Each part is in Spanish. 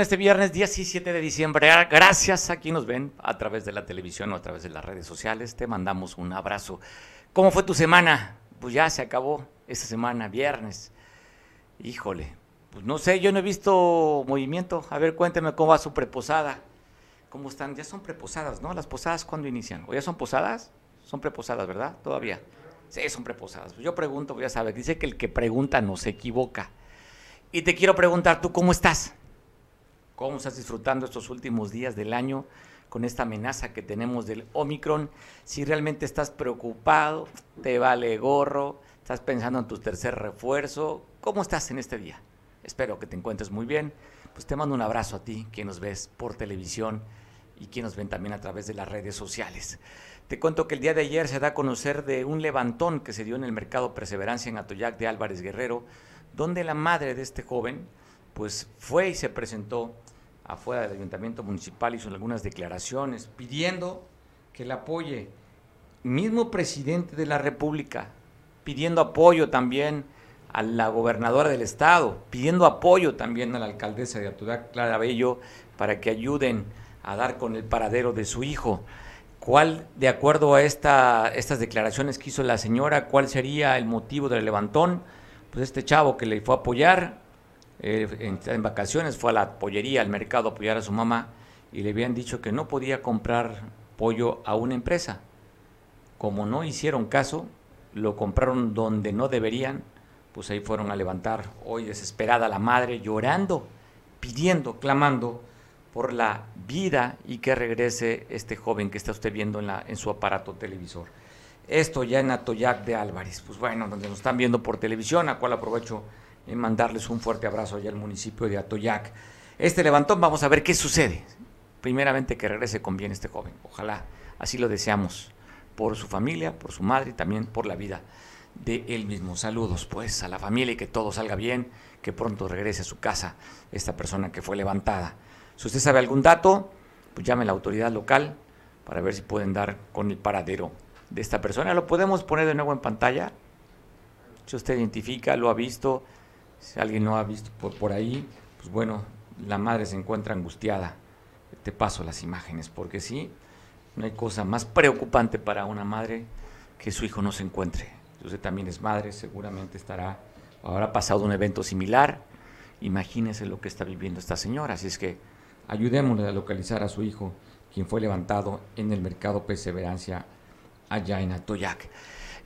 este viernes 17 de diciembre. Ah, gracias a quien nos ven a través de la televisión o a través de las redes sociales. Te mandamos un abrazo. ¿Cómo fue tu semana? Pues ya se acabó esta semana, viernes. Híjole, pues no sé, yo no he visto movimiento. A ver, cuénteme cómo va su preposada. ¿Cómo están? Ya son preposadas, ¿no? Las posadas, ¿cuándo inician? ¿O ya son posadas? Son preposadas, ¿verdad? Todavía. Sí, son preposadas. Yo pregunto, ya sabes, dice que el que pregunta no se equivoca. Y te quiero preguntar, ¿tú cómo estás? ¿Cómo estás disfrutando estos últimos días del año con esta amenaza que tenemos del Omicron? Si realmente estás preocupado, te vale gorro, estás pensando en tu tercer refuerzo, ¿cómo estás en este día? Espero que te encuentres muy bien. Pues te mando un abrazo a ti, quien nos ves por televisión y quien nos ven también a través de las redes sociales. Te cuento que el día de ayer se da a conocer de un levantón que se dio en el mercado Perseverancia en Atoyac de Álvarez Guerrero, donde la madre de este joven pues fue y se presentó afuera del ayuntamiento municipal, hizo algunas declaraciones pidiendo que le apoye. Mismo presidente de la República, pidiendo apoyo también a la gobernadora del estado, pidiendo apoyo también a la alcaldesa de Atoyac, Clara Bello, para que ayuden a dar con el paradero de su hijo. ¿Cuál, de acuerdo a esta, estas declaraciones que hizo la señora, cuál sería el motivo del levantón? Pues este chavo que le fue a apoyar en, vacaciones, fue a la pollería, al mercado a apoyar a su mamá y le habían dicho que no podía comprar pollo a una empresa. Como no hicieron caso, lo compraron donde no deberían, pues ahí fueron a levantar hoy desesperada la madre llorando, pidiendo, clamando por la vida y que regrese este joven que está usted viendo en, la, en su aparato televisor. Esto ya en Atoyac de Álvarez, pues bueno, donde nos están viendo por televisión, a cual aprovecho en mandarles un fuerte abrazo allá al municipio de Atoyac. Este levantón, vamos a ver qué sucede. Primeramente que regrese con bien este joven, ojalá, así lo deseamos, por su familia, por su madre y también por la vida de él mismo. Saludos pues a la familia y que todo salga bien, que pronto regrese a su casa esta persona que fue levantada. Si usted sabe algún dato, pues llame a la autoridad local para ver si pueden dar con el paradero de esta persona. Lo podemos poner de nuevo en pantalla. Si usted identifica, lo ha visto, si alguien no ha visto por, por ahí, pues bueno, la madre se encuentra angustiada. Te paso las imágenes, porque sí, no hay cosa más preocupante para una madre que su hijo no se encuentre. Usted también es madre, seguramente estará, habrá pasado un evento similar. Imagínese lo que está viviendo esta señora. Así es que Ayudémosle a localizar a su hijo, quien fue levantado en el mercado Perseverancia allá en Atoyac.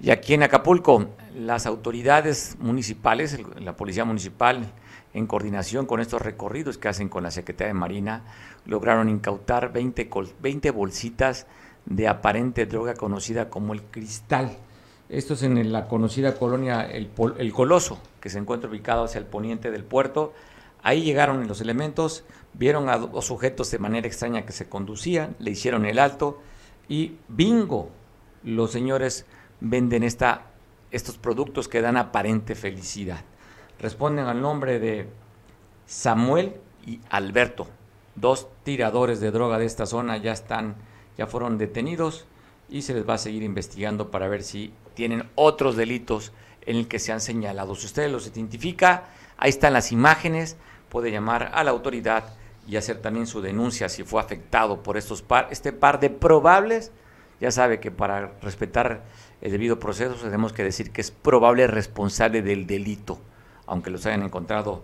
Y aquí en Acapulco, las autoridades municipales, la Policía Municipal, en coordinación con estos recorridos que hacen con la Secretaría de Marina, lograron incautar 20, 20 bolsitas de aparente droga conocida como el cristal. Esto es en la conocida colonia el, el Coloso, que se encuentra ubicado hacia el poniente del puerto. Ahí llegaron los elementos, vieron a dos sujetos de manera extraña que se conducían, le hicieron el alto y bingo, los señores venden esta, estos productos que dan aparente felicidad. Responden al nombre de Samuel y Alberto, dos tiradores de droga de esta zona ya están, ya fueron detenidos y se les va a seguir investigando para ver si tienen otros delitos en el que se han señalado. Si usted los identifica, ahí están las imágenes, puede llamar a la autoridad y hacer también su denuncia si fue afectado por estos par, este par de probables. Ya sabe que para respetar el debido proceso tenemos que decir que es probable responsable del delito, aunque los hayan encontrado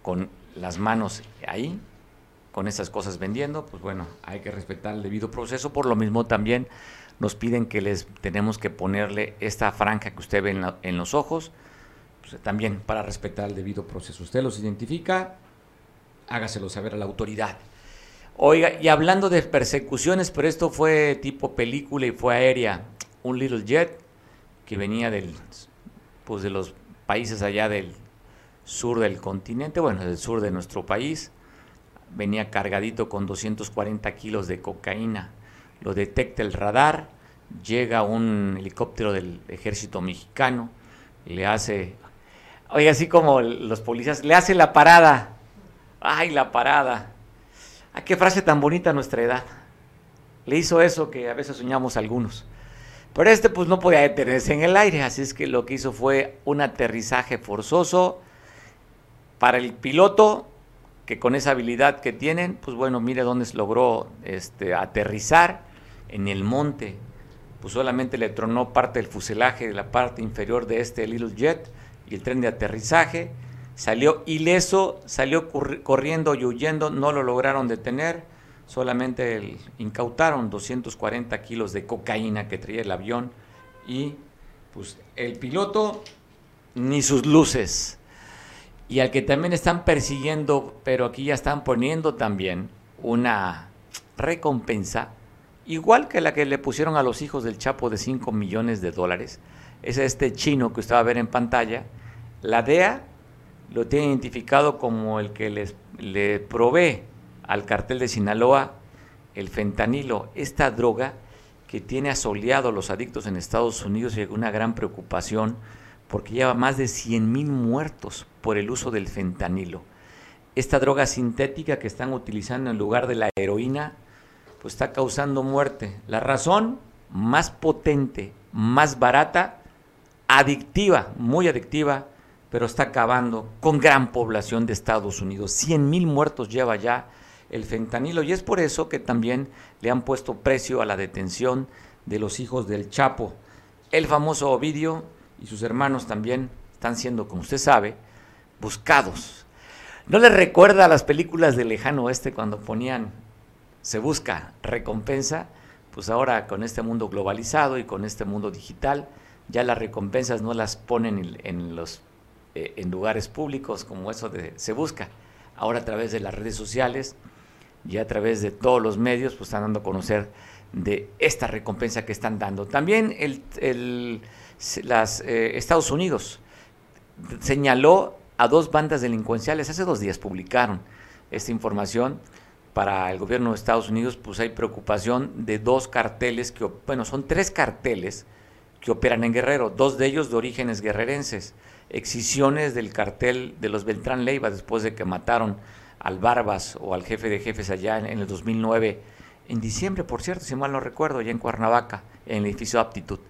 con las manos ahí, con esas cosas vendiendo, pues bueno, hay que respetar el debido proceso. Por lo mismo también nos piden que les tenemos que ponerle esta franja que usted ve en, en los ojos, pues también para respetar el debido proceso. Usted los identifica, hágaselo saber a la autoridad. Oiga, y hablando de persecuciones, pero esto fue tipo película y fue aérea, un Little Jet que venía del, pues de los países allá del sur del continente, bueno, del sur de nuestro país, venía cargadito con 240 kilos de cocaína. Lo detecta el radar, llega un helicóptero del ejército mexicano, le hace, oiga, así como los policías, le hace la parada Ay, la parada. ¿A ah, qué frase tan bonita a nuestra edad? Le hizo eso que a veces soñamos algunos. Pero este pues no podía detenerse en el aire, así es que lo que hizo fue un aterrizaje forzoso para el piloto, que con esa habilidad que tienen, pues bueno, mire dónde se logró este, aterrizar en el monte. Pues solamente le tronó parte del fuselaje de la parte inferior de este Little Jet y el tren de aterrizaje. Salió ileso, salió corriendo y huyendo, no lo lograron detener. Solamente incautaron 240 kilos de cocaína que traía el avión y pues el piloto ni sus luces y al que también están persiguiendo, pero aquí ya están poniendo también una recompensa, igual que la que le pusieron a los hijos del Chapo de 5 millones de dólares. Es este chino que usted va a ver en pantalla. La DEA lo tiene identificado como el que les, le provee al cartel de Sinaloa el fentanilo, esta droga que tiene asoleado a los adictos en Estados Unidos y una gran preocupación porque lleva más de 100 mil muertos por el uso del fentanilo. Esta droga sintética que están utilizando en lugar de la heroína, pues está causando muerte. La razón, más potente, más barata, adictiva, muy adictiva, pero está acabando con gran población de Estados Unidos. 100 mil muertos lleva ya el fentanilo y es por eso que también le han puesto precio a la detención de los hijos del Chapo. El famoso Ovidio y sus hermanos también están siendo, como usted sabe, buscados. ¿No le recuerda a las películas del lejano oeste cuando ponían se busca recompensa? Pues ahora con este mundo globalizado y con este mundo digital, ya las recompensas no las ponen en, los, eh, en lugares públicos como eso de se busca. Ahora a través de las redes sociales y a través de todos los medios, pues están dando a conocer de esta recompensa que están dando. También el, las, eh, Estados Unidos señaló a dos bandas delincuenciales. Hace dos días publicaron esta información para el gobierno de Estados Unidos, pues hay preocupación de dos carteles, que, bueno, son tres carteles que operan en Guerrero, dos de ellos de orígenes guerrerenses, excisiones del cartel de los Beltrán Leiva después de que mataron al Barbas o al jefe de jefes allá en, el 2009, en diciembre, por cierto, si mal no recuerdo, allá en Cuernavaca, en el edificio Aptitud.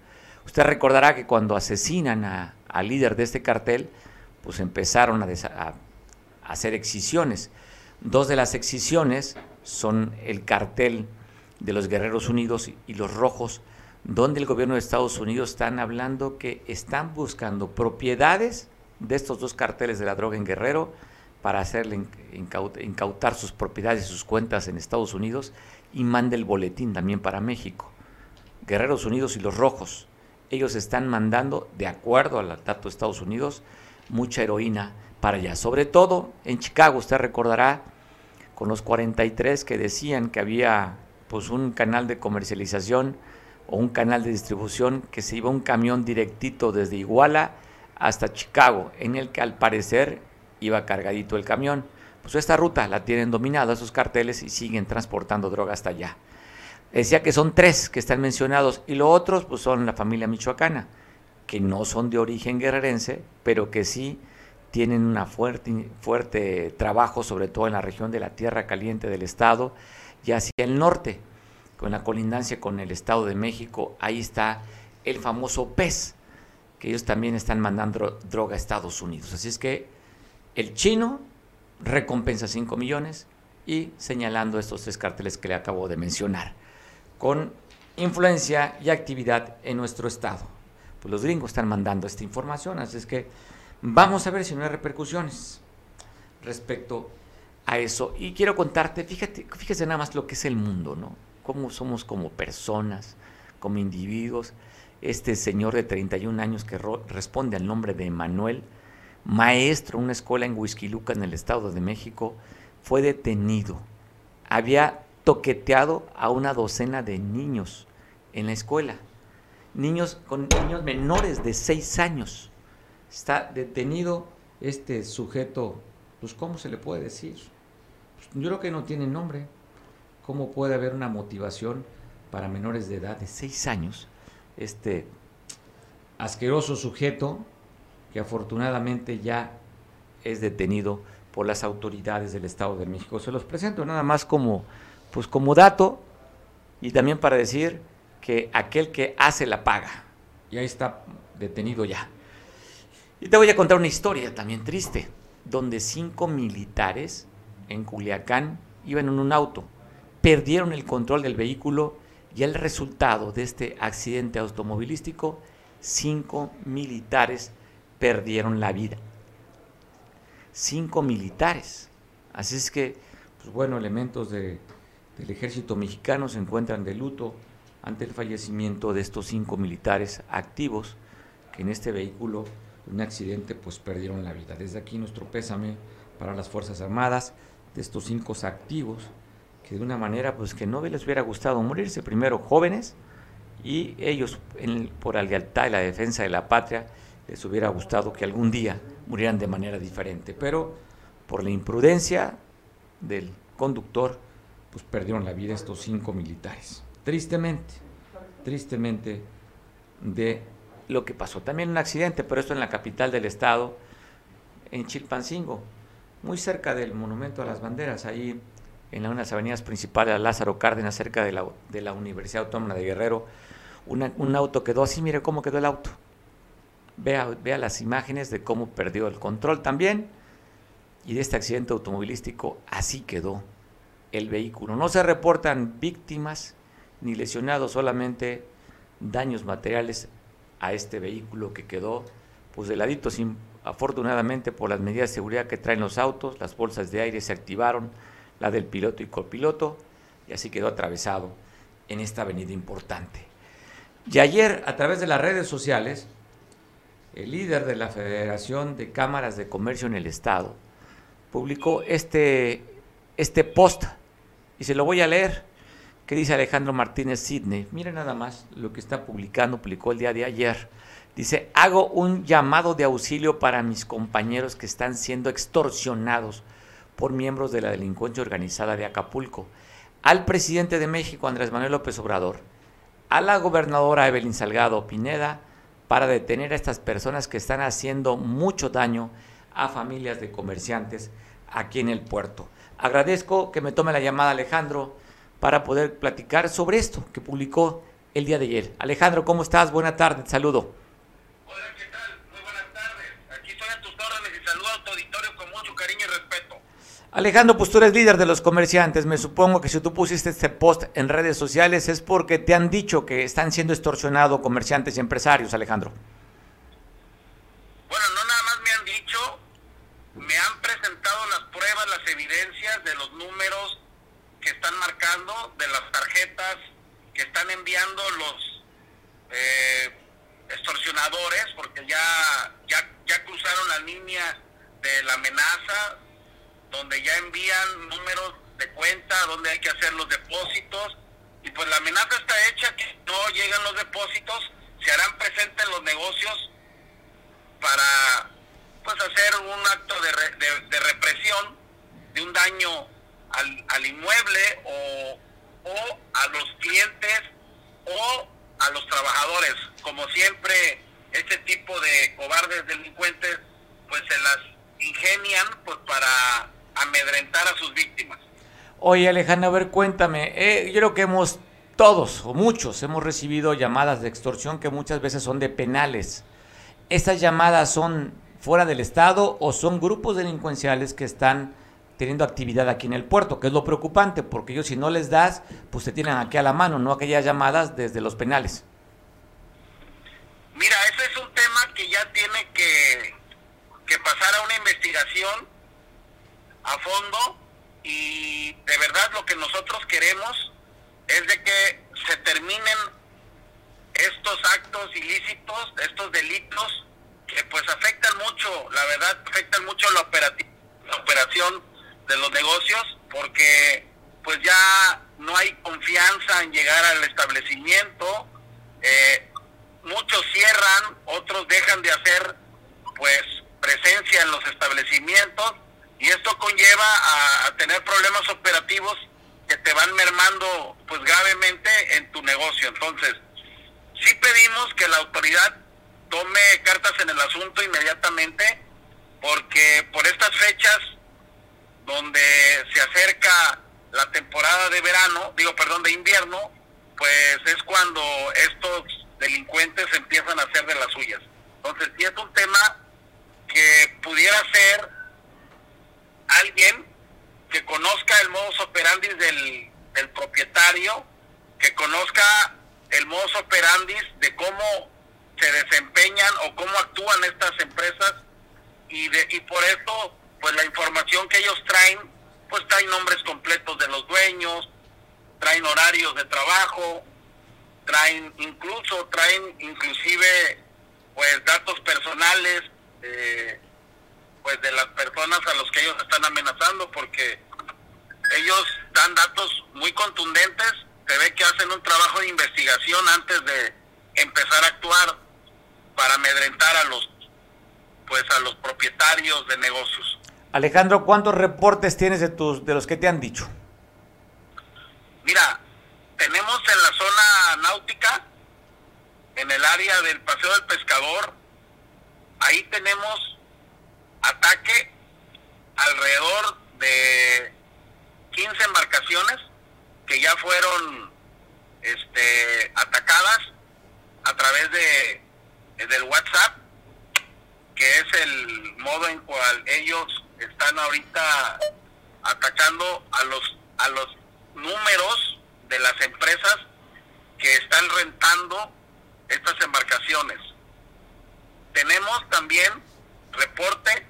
Usted recordará que cuando asesinan al líder de este cartel, pues empezaron a, hacer excisiones. Dos de las excisiones son el cartel de los Guerreros Unidos y los Rojos, donde el gobierno de Estados Unidos están hablando que están buscando propiedades de estos dos carteles de la droga en Guerrero para hacerle incautar sus propiedades y sus cuentas en Estados Unidos y mande el boletín también para México. Guerreros Unidos y los Rojos, ellos están mandando, de acuerdo al dato de Estados Unidos, mucha heroína para allá. Sobre todo en Chicago, usted recordará con los 43 que decían que había pues un canal de comercialización o un canal de distribución que se iba un camión directito desde Iguala hasta Chicago, en el que al parecer iba cargadito el camión. Pues esta ruta la tienen dominada esos carteles y siguen transportando droga hasta allá. Decía que son tres que están mencionados y los otros pues son la familia michoacana que no son de origen guerrerense, pero que sí tienen un fuerte, fuerte trabajo, sobre todo en la región de la Tierra Caliente del Estado y hacia el norte, con la colindancia con el Estado de México, ahí está el famoso PES, que ellos también están mandando droga a Estados Unidos. Así es que el chino recompensa 5 millones y señalando estos tres carteles que le acabo de mencionar, con influencia y actividad en nuestro Estado pues los gringos están mandando esta información, así es que vamos a ver si no hay repercusiones respecto a eso. Y quiero contarte, fíjate, fíjese nada más lo que es el mundo, ¿no? Cómo somos como personas, como individuos. Este señor de 31 años que responde al nombre de Manuel, maestro una escuela en Huizquiluca, en el Estado de México, fue detenido. Había toqueteado a una docena de niños en la escuela niños con niños menores de 6 años. Está detenido este sujeto, pues ¿cómo se le puede decir? Pues, yo creo que no tiene nombre. ¿Cómo puede haber una motivación para menores de edad de 6 años? Este asqueroso sujeto que afortunadamente ya es detenido por las autoridades del Estado de México. Se los presento nada más como, pues como dato y también para decir que aquel que hace la paga. Y ahí está detenido ya. Y te voy a contar una historia también triste, donde cinco militares en Culiacán, iban en un auto, perdieron el control del vehículo y el resultado de este accidente automovilístico, cinco militares perdieron la vida. Cinco militares. Así es que, pues bueno, elementos del ejército mexicano se encuentran de luto ante el fallecimiento de estos cinco militares activos que en este vehículo, un accidente, pues perdieron la vida. Desde aquí nuestro pésame para las Fuerzas Armadas de estos cinco activos que de una manera pues que no les hubiera gustado morirse, primero jóvenes y ellos por la lealtad y la defensa de la patria les hubiera gustado que algún día murieran de manera diferente, pero por la imprudencia del conductor pues perdieron la vida estos cinco militares. Tristemente, tristemente de lo que pasó. También un accidente, pero esto en la capital del estado, en Chilpancingo, muy cerca del Monumento a las Banderas, ahí en una de las avenidas principales de Lázaro Cárdenas, cerca de la, de la Universidad Autónoma de Guerrero, un auto quedó así, mire cómo quedó el auto. Vea, vea las imágenes de cómo perdió el control también y de este accidente automovilístico, así quedó el vehículo. No se reportan víctimas ni lesionados, solamente daños materiales a este vehículo que quedó pues de ladito sin afortunadamente por las medidas de seguridad que traen los autos, las bolsas de aire se activaron, la del piloto y copiloto, y así quedó atravesado en esta avenida importante. Y ayer, a través de las redes sociales, el líder de la Federación de Cámaras de Comercio en el Estado publicó este, este post, y se lo voy a leer, que dice Alejandro Martínez Sidney. Miren nada más lo que está publicando, publicó el día de ayer. Dice, hago un llamado de auxilio para mis compañeros que están siendo extorsionados por miembros de la delincuencia organizada de Acapulco, al presidente de México, Andrés Manuel López Obrador, a la gobernadora Evelyn Salgado Pineda, para detener a estas personas que están haciendo mucho daño a familias de comerciantes aquí en el puerto. Agradezco que me tome la llamada Alejandro para poder platicar sobre esto que publicó el día de ayer. Alejandro, ¿cómo estás? Buenas tardes, saludo. Hola, ¿qué tal? Muy buenas tardes. Aquí estoy a tus órdenes y saludo a tu auditorio con mucho cariño y respeto. Alejandro, pues tú eres líder de los comerciantes. Me supongo que si tú pusiste este post en redes sociales es porque te han dicho que están siendo extorsionados comerciantes y empresarios, Alejandro. Bueno, no nada más me han dicho, me han presentado las pruebas, las evidencias de los números que están marcando, de las tarjetas que están enviando los eh, extorsionadores, porque ya, ya, ya cruzaron la línea de la amenaza, donde ya envían números de cuenta, donde hay que hacer los depósitos, y pues la amenaza está hecha que no llegan los depósitos, se harán presentes los negocios para pues hacer un acto de, de, represión de un daño al, al inmueble o, o a los clientes o a los trabajadores. Como siempre, este tipo de cobardes delincuentes pues se las ingenian pues para amedrentar a sus víctimas. Oye Alejandro, a ver, cuéntame, eh, yo creo que hemos, todos o muchos, hemos recibido llamadas de extorsión que muchas veces son de penales. ¿Estas llamadas son fuera del Estado o son grupos delincuenciales que están teniendo actividad aquí en el puerto, que es lo preocupante, porque ellos si no les das, pues se tienen aquí a la mano, no aquellas llamadas desde los penales. Mira, ese es un tema que ya tiene que, que pasar a una investigación a fondo y de verdad lo que nosotros queremos es de que se terminen estos actos ilícitos, estos delitos que pues afectan mucho, la verdad afectan mucho la, la operación de los negocios porque pues ya no hay confianza en llegar al establecimiento, eh, muchos cierran, otros dejan de hacer pues presencia en los establecimientos y esto conlleva a, tener problemas operativos que te van mermando pues gravemente en tu negocio. Entonces, sí pedimos que la autoridad tome cartas en el asunto inmediatamente porque por estas fechas donde se acerca la temporada de verano, digo, perdón, de invierno, pues es cuando estos delincuentes empiezan a hacer de las suyas. Entonces, sí es un tema que pudiera ser alguien que operandis del, del propietario, que conozca el modus operandi de cómo se desempeñan o cómo actúan estas empresas y, de, y por eso pues la información que ellos traen pues traen nombres completos de los dueños, traen horarios de trabajo, traen incluso traen inclusive pues datos personales eh, pues de las personas a los que ellos están amenazando porque ellos dan datos muy contundentes se ve que hacen un trabajo de investigación antes de empezar a actuar para amedrentar a los pues a los propietarios de negocios. Alejandro, ¿cuántos reportes tienes de tus de los que te han dicho? Mira, tenemos en la zona náutica, en el área del Paseo del Pescador, ahí tenemos ataque alrededor de 15 embarcaciones que ya fueron este, atacadas a través de del WhatsApp, que es el modo en cual ellos están ahorita atacando a los a los números de las empresas que están rentando estas embarcaciones. Tenemos también reporte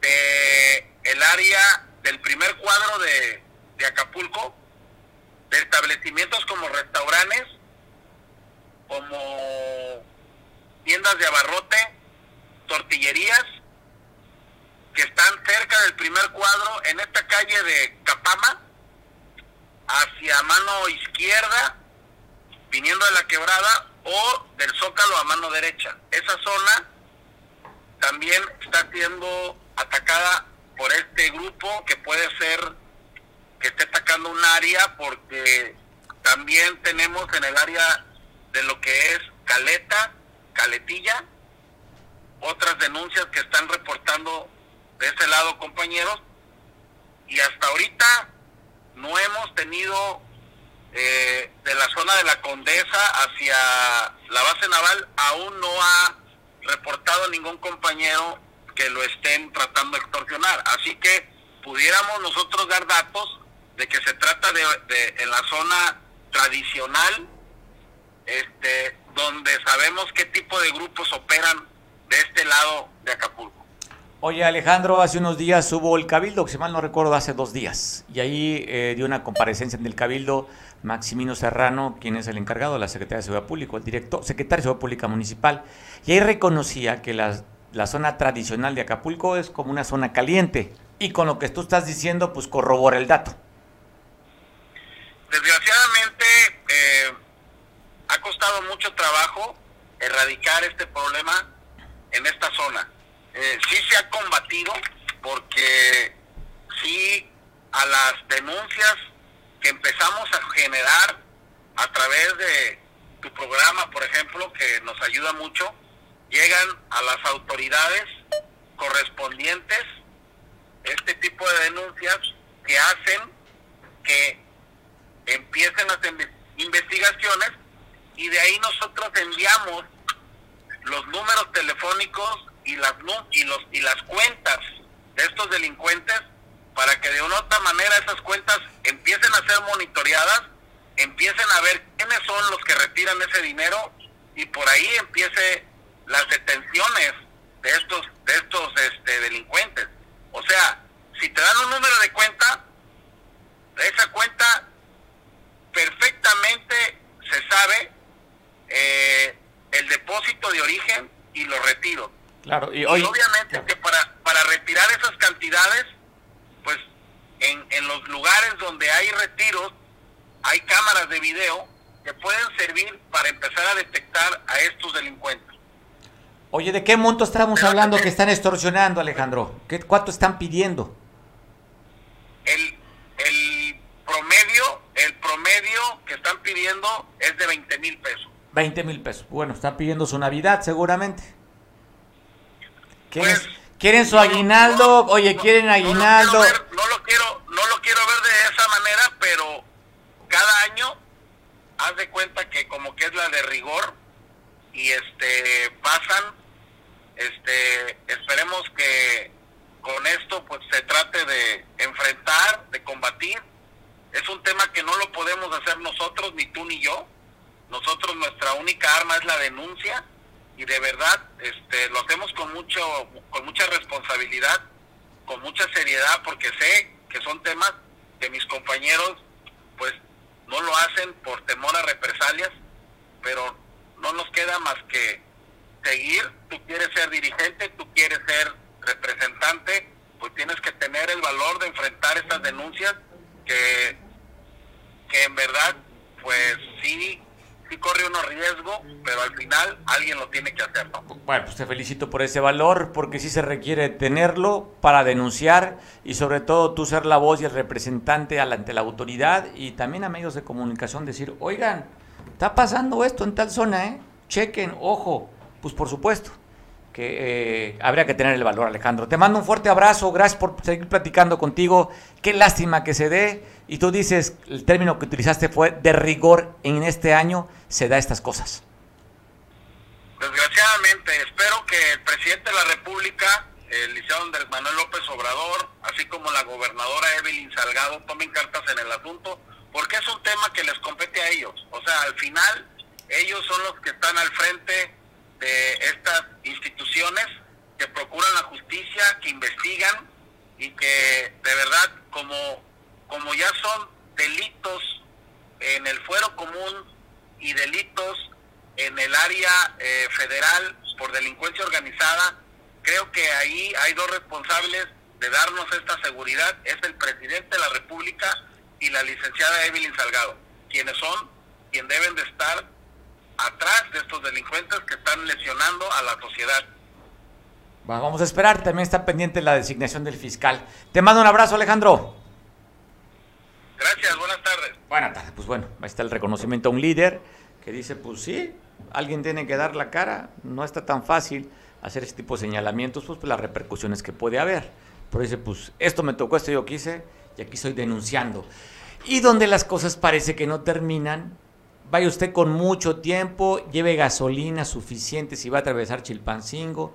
de el área del primer cuadro de, de Acapulco, de establecimientos como restaurantes, como tiendas de abarrote, tortillerías, que están cerca del primer cuadro en esta calle de Capama, hacia mano izquierda, viniendo de la quebrada, o del zócalo a mano derecha. Esa zona también está siendo atacada por este grupo que puede ser que esté atacando un área porque también tenemos en el área de lo que es Caleta, Caletilla, otras denuncias que están reportando de ese lado compañeros y hasta ahorita no hemos tenido eh, de la zona de la Condesa hacia la base naval aún no ha reportado ningún compañero que lo estén tratando de extorsionar. Así que pudiéramos nosotros dar datos de que se trata de, de en la zona tradicional este donde sabemos qué tipo de grupos operan de este lado de Acapulco. Oye Alejandro, hace unos días hubo el Cabildo, que si mal no recuerdo, hace dos días, y ahí eh, dio una comparecencia en el Cabildo Maximino Serrano, quien es el encargado de la Secretaría de Seguridad Pública, el director, secretario de Seguridad Pública Municipal, y ahí reconocía que la, la zona tradicional de Acapulco es como una zona caliente, y con lo que tú estás diciendo, pues corrobora el dato. Desgraciadamente, eh, ha costado mucho trabajo erradicar este problema en esta zona. Eh, sí se ha combatido porque sí a las denuncias que empezamos a generar a través de tu programa, por ejemplo, que nos ayuda mucho, llegan a las autoridades correspondientes este tipo de denuncias que hacen que empiecen las investigaciones y de ahí nosotros enviamos los números telefónicos y las y los y las cuentas de estos delincuentes para que de una u otra manera esas cuentas empiecen a ser monitoreadas, empiecen a ver quiénes son los que retiran ese dinero y por ahí empiece las detenciones de estos de estos este delincuentes. O sea, si te dan un número de cuenta, esa cuenta perfectamente se sabe eh, el depósito de origen y los retiros. Claro, y, obviamente que para, para retirar esas cantidades, pues en, en los lugares donde hay retiros, hay cámaras de video que pueden servir para empezar a detectar a estos delincuentes. Oye, ¿de qué monto estamos hablando que están extorsionando, Alejandro? ¿Qué, ¿Cuánto están pidiendo? El, el promedio, el promedio que están pidiendo es de 20 mil pesos. 20 mil pesos. Bueno, están pidiendo su Navidad seguramente. ¿Quieren, Pues, ¿quieren su aguinaldo? No, Oye, no, ¿quieren no lo aguinaldo? quiero ver- No lo, quiero no lo quiero ver de esa manera, pero cada año haz de cuenta que como que es la de rigor y este pasan este esperemos que con esto pues se trate de enfrentar, de combatir es un tema que no lo podemos hacer nosotros, ni tú ni yo. Nosotros nuestra única arma es la denuncia y de verdad este, lo hacemos con mucho, con mucha responsabilidad, con mucha seriedad, porque sé que son temas que mis compañeros pues no lo hacen por temor a represalias, pero no nos queda más que seguir. Tú quieres ser dirigente, tú quieres ser representante, pues tienes que tener el valor de enfrentar estas denuncias que, que en verdad pues sí sí corre uno riesgo, pero al final alguien lo tiene que hacer, ¿no? Bueno, pues te felicito por ese valor, porque sí se requiere tenerlo para denunciar y sobre todo tú ser la voz y el representante ante la autoridad y también a medios de comunicación decir, oigan, está pasando esto en tal zona, ¿eh? Chequen, ojo, pues por supuesto que eh, habría que tener el valor, Alejandro. Te mando un fuerte abrazo, gracias por seguir platicando contigo. Qué lástima que se dé. Y tú dices, el término que utilizaste fue de rigor en este año, se da estas cosas. Desgraciadamente, espero que el presidente de la República, el licenciado Andrés Manuel López Obrador, así como la gobernadora Evelyn Salgado, tomen cartas en el asunto, porque es un tema que les compete a ellos. O sea, al final, ellos son los que están al frente de estas instituciones que procuran la justicia, que investigan y que de verdad como, como ya son delitos en el fuero común y delitos en el área eh, federal por delincuencia organizada, creo que ahí hay dos responsables de darnos esta seguridad, es el presidente de la República y la licenciada Evelyn Salgado, quienes son, quien deben de estar atrás de estos delincuentes que están lesionando a la sociedad. vamos a esperar, también está pendiente la designación del fiscal. Te mando un abrazo, Alejandro. Gracias, buenas tardes. Buenas tardes, pues bueno, ahí está el reconocimiento a un líder que dice, pues sí, alguien tiene que dar la cara, no está tan fácil hacer este tipo de señalamientos, pues, las repercusiones que puede haber. Pero dice, pues esto me tocó, esto yo quise, y aquí estoy denunciando. Y donde las cosas parece que no terminan, vaya usted con mucho tiempo, lleve gasolina suficiente si va a atravesar Chilpancingo.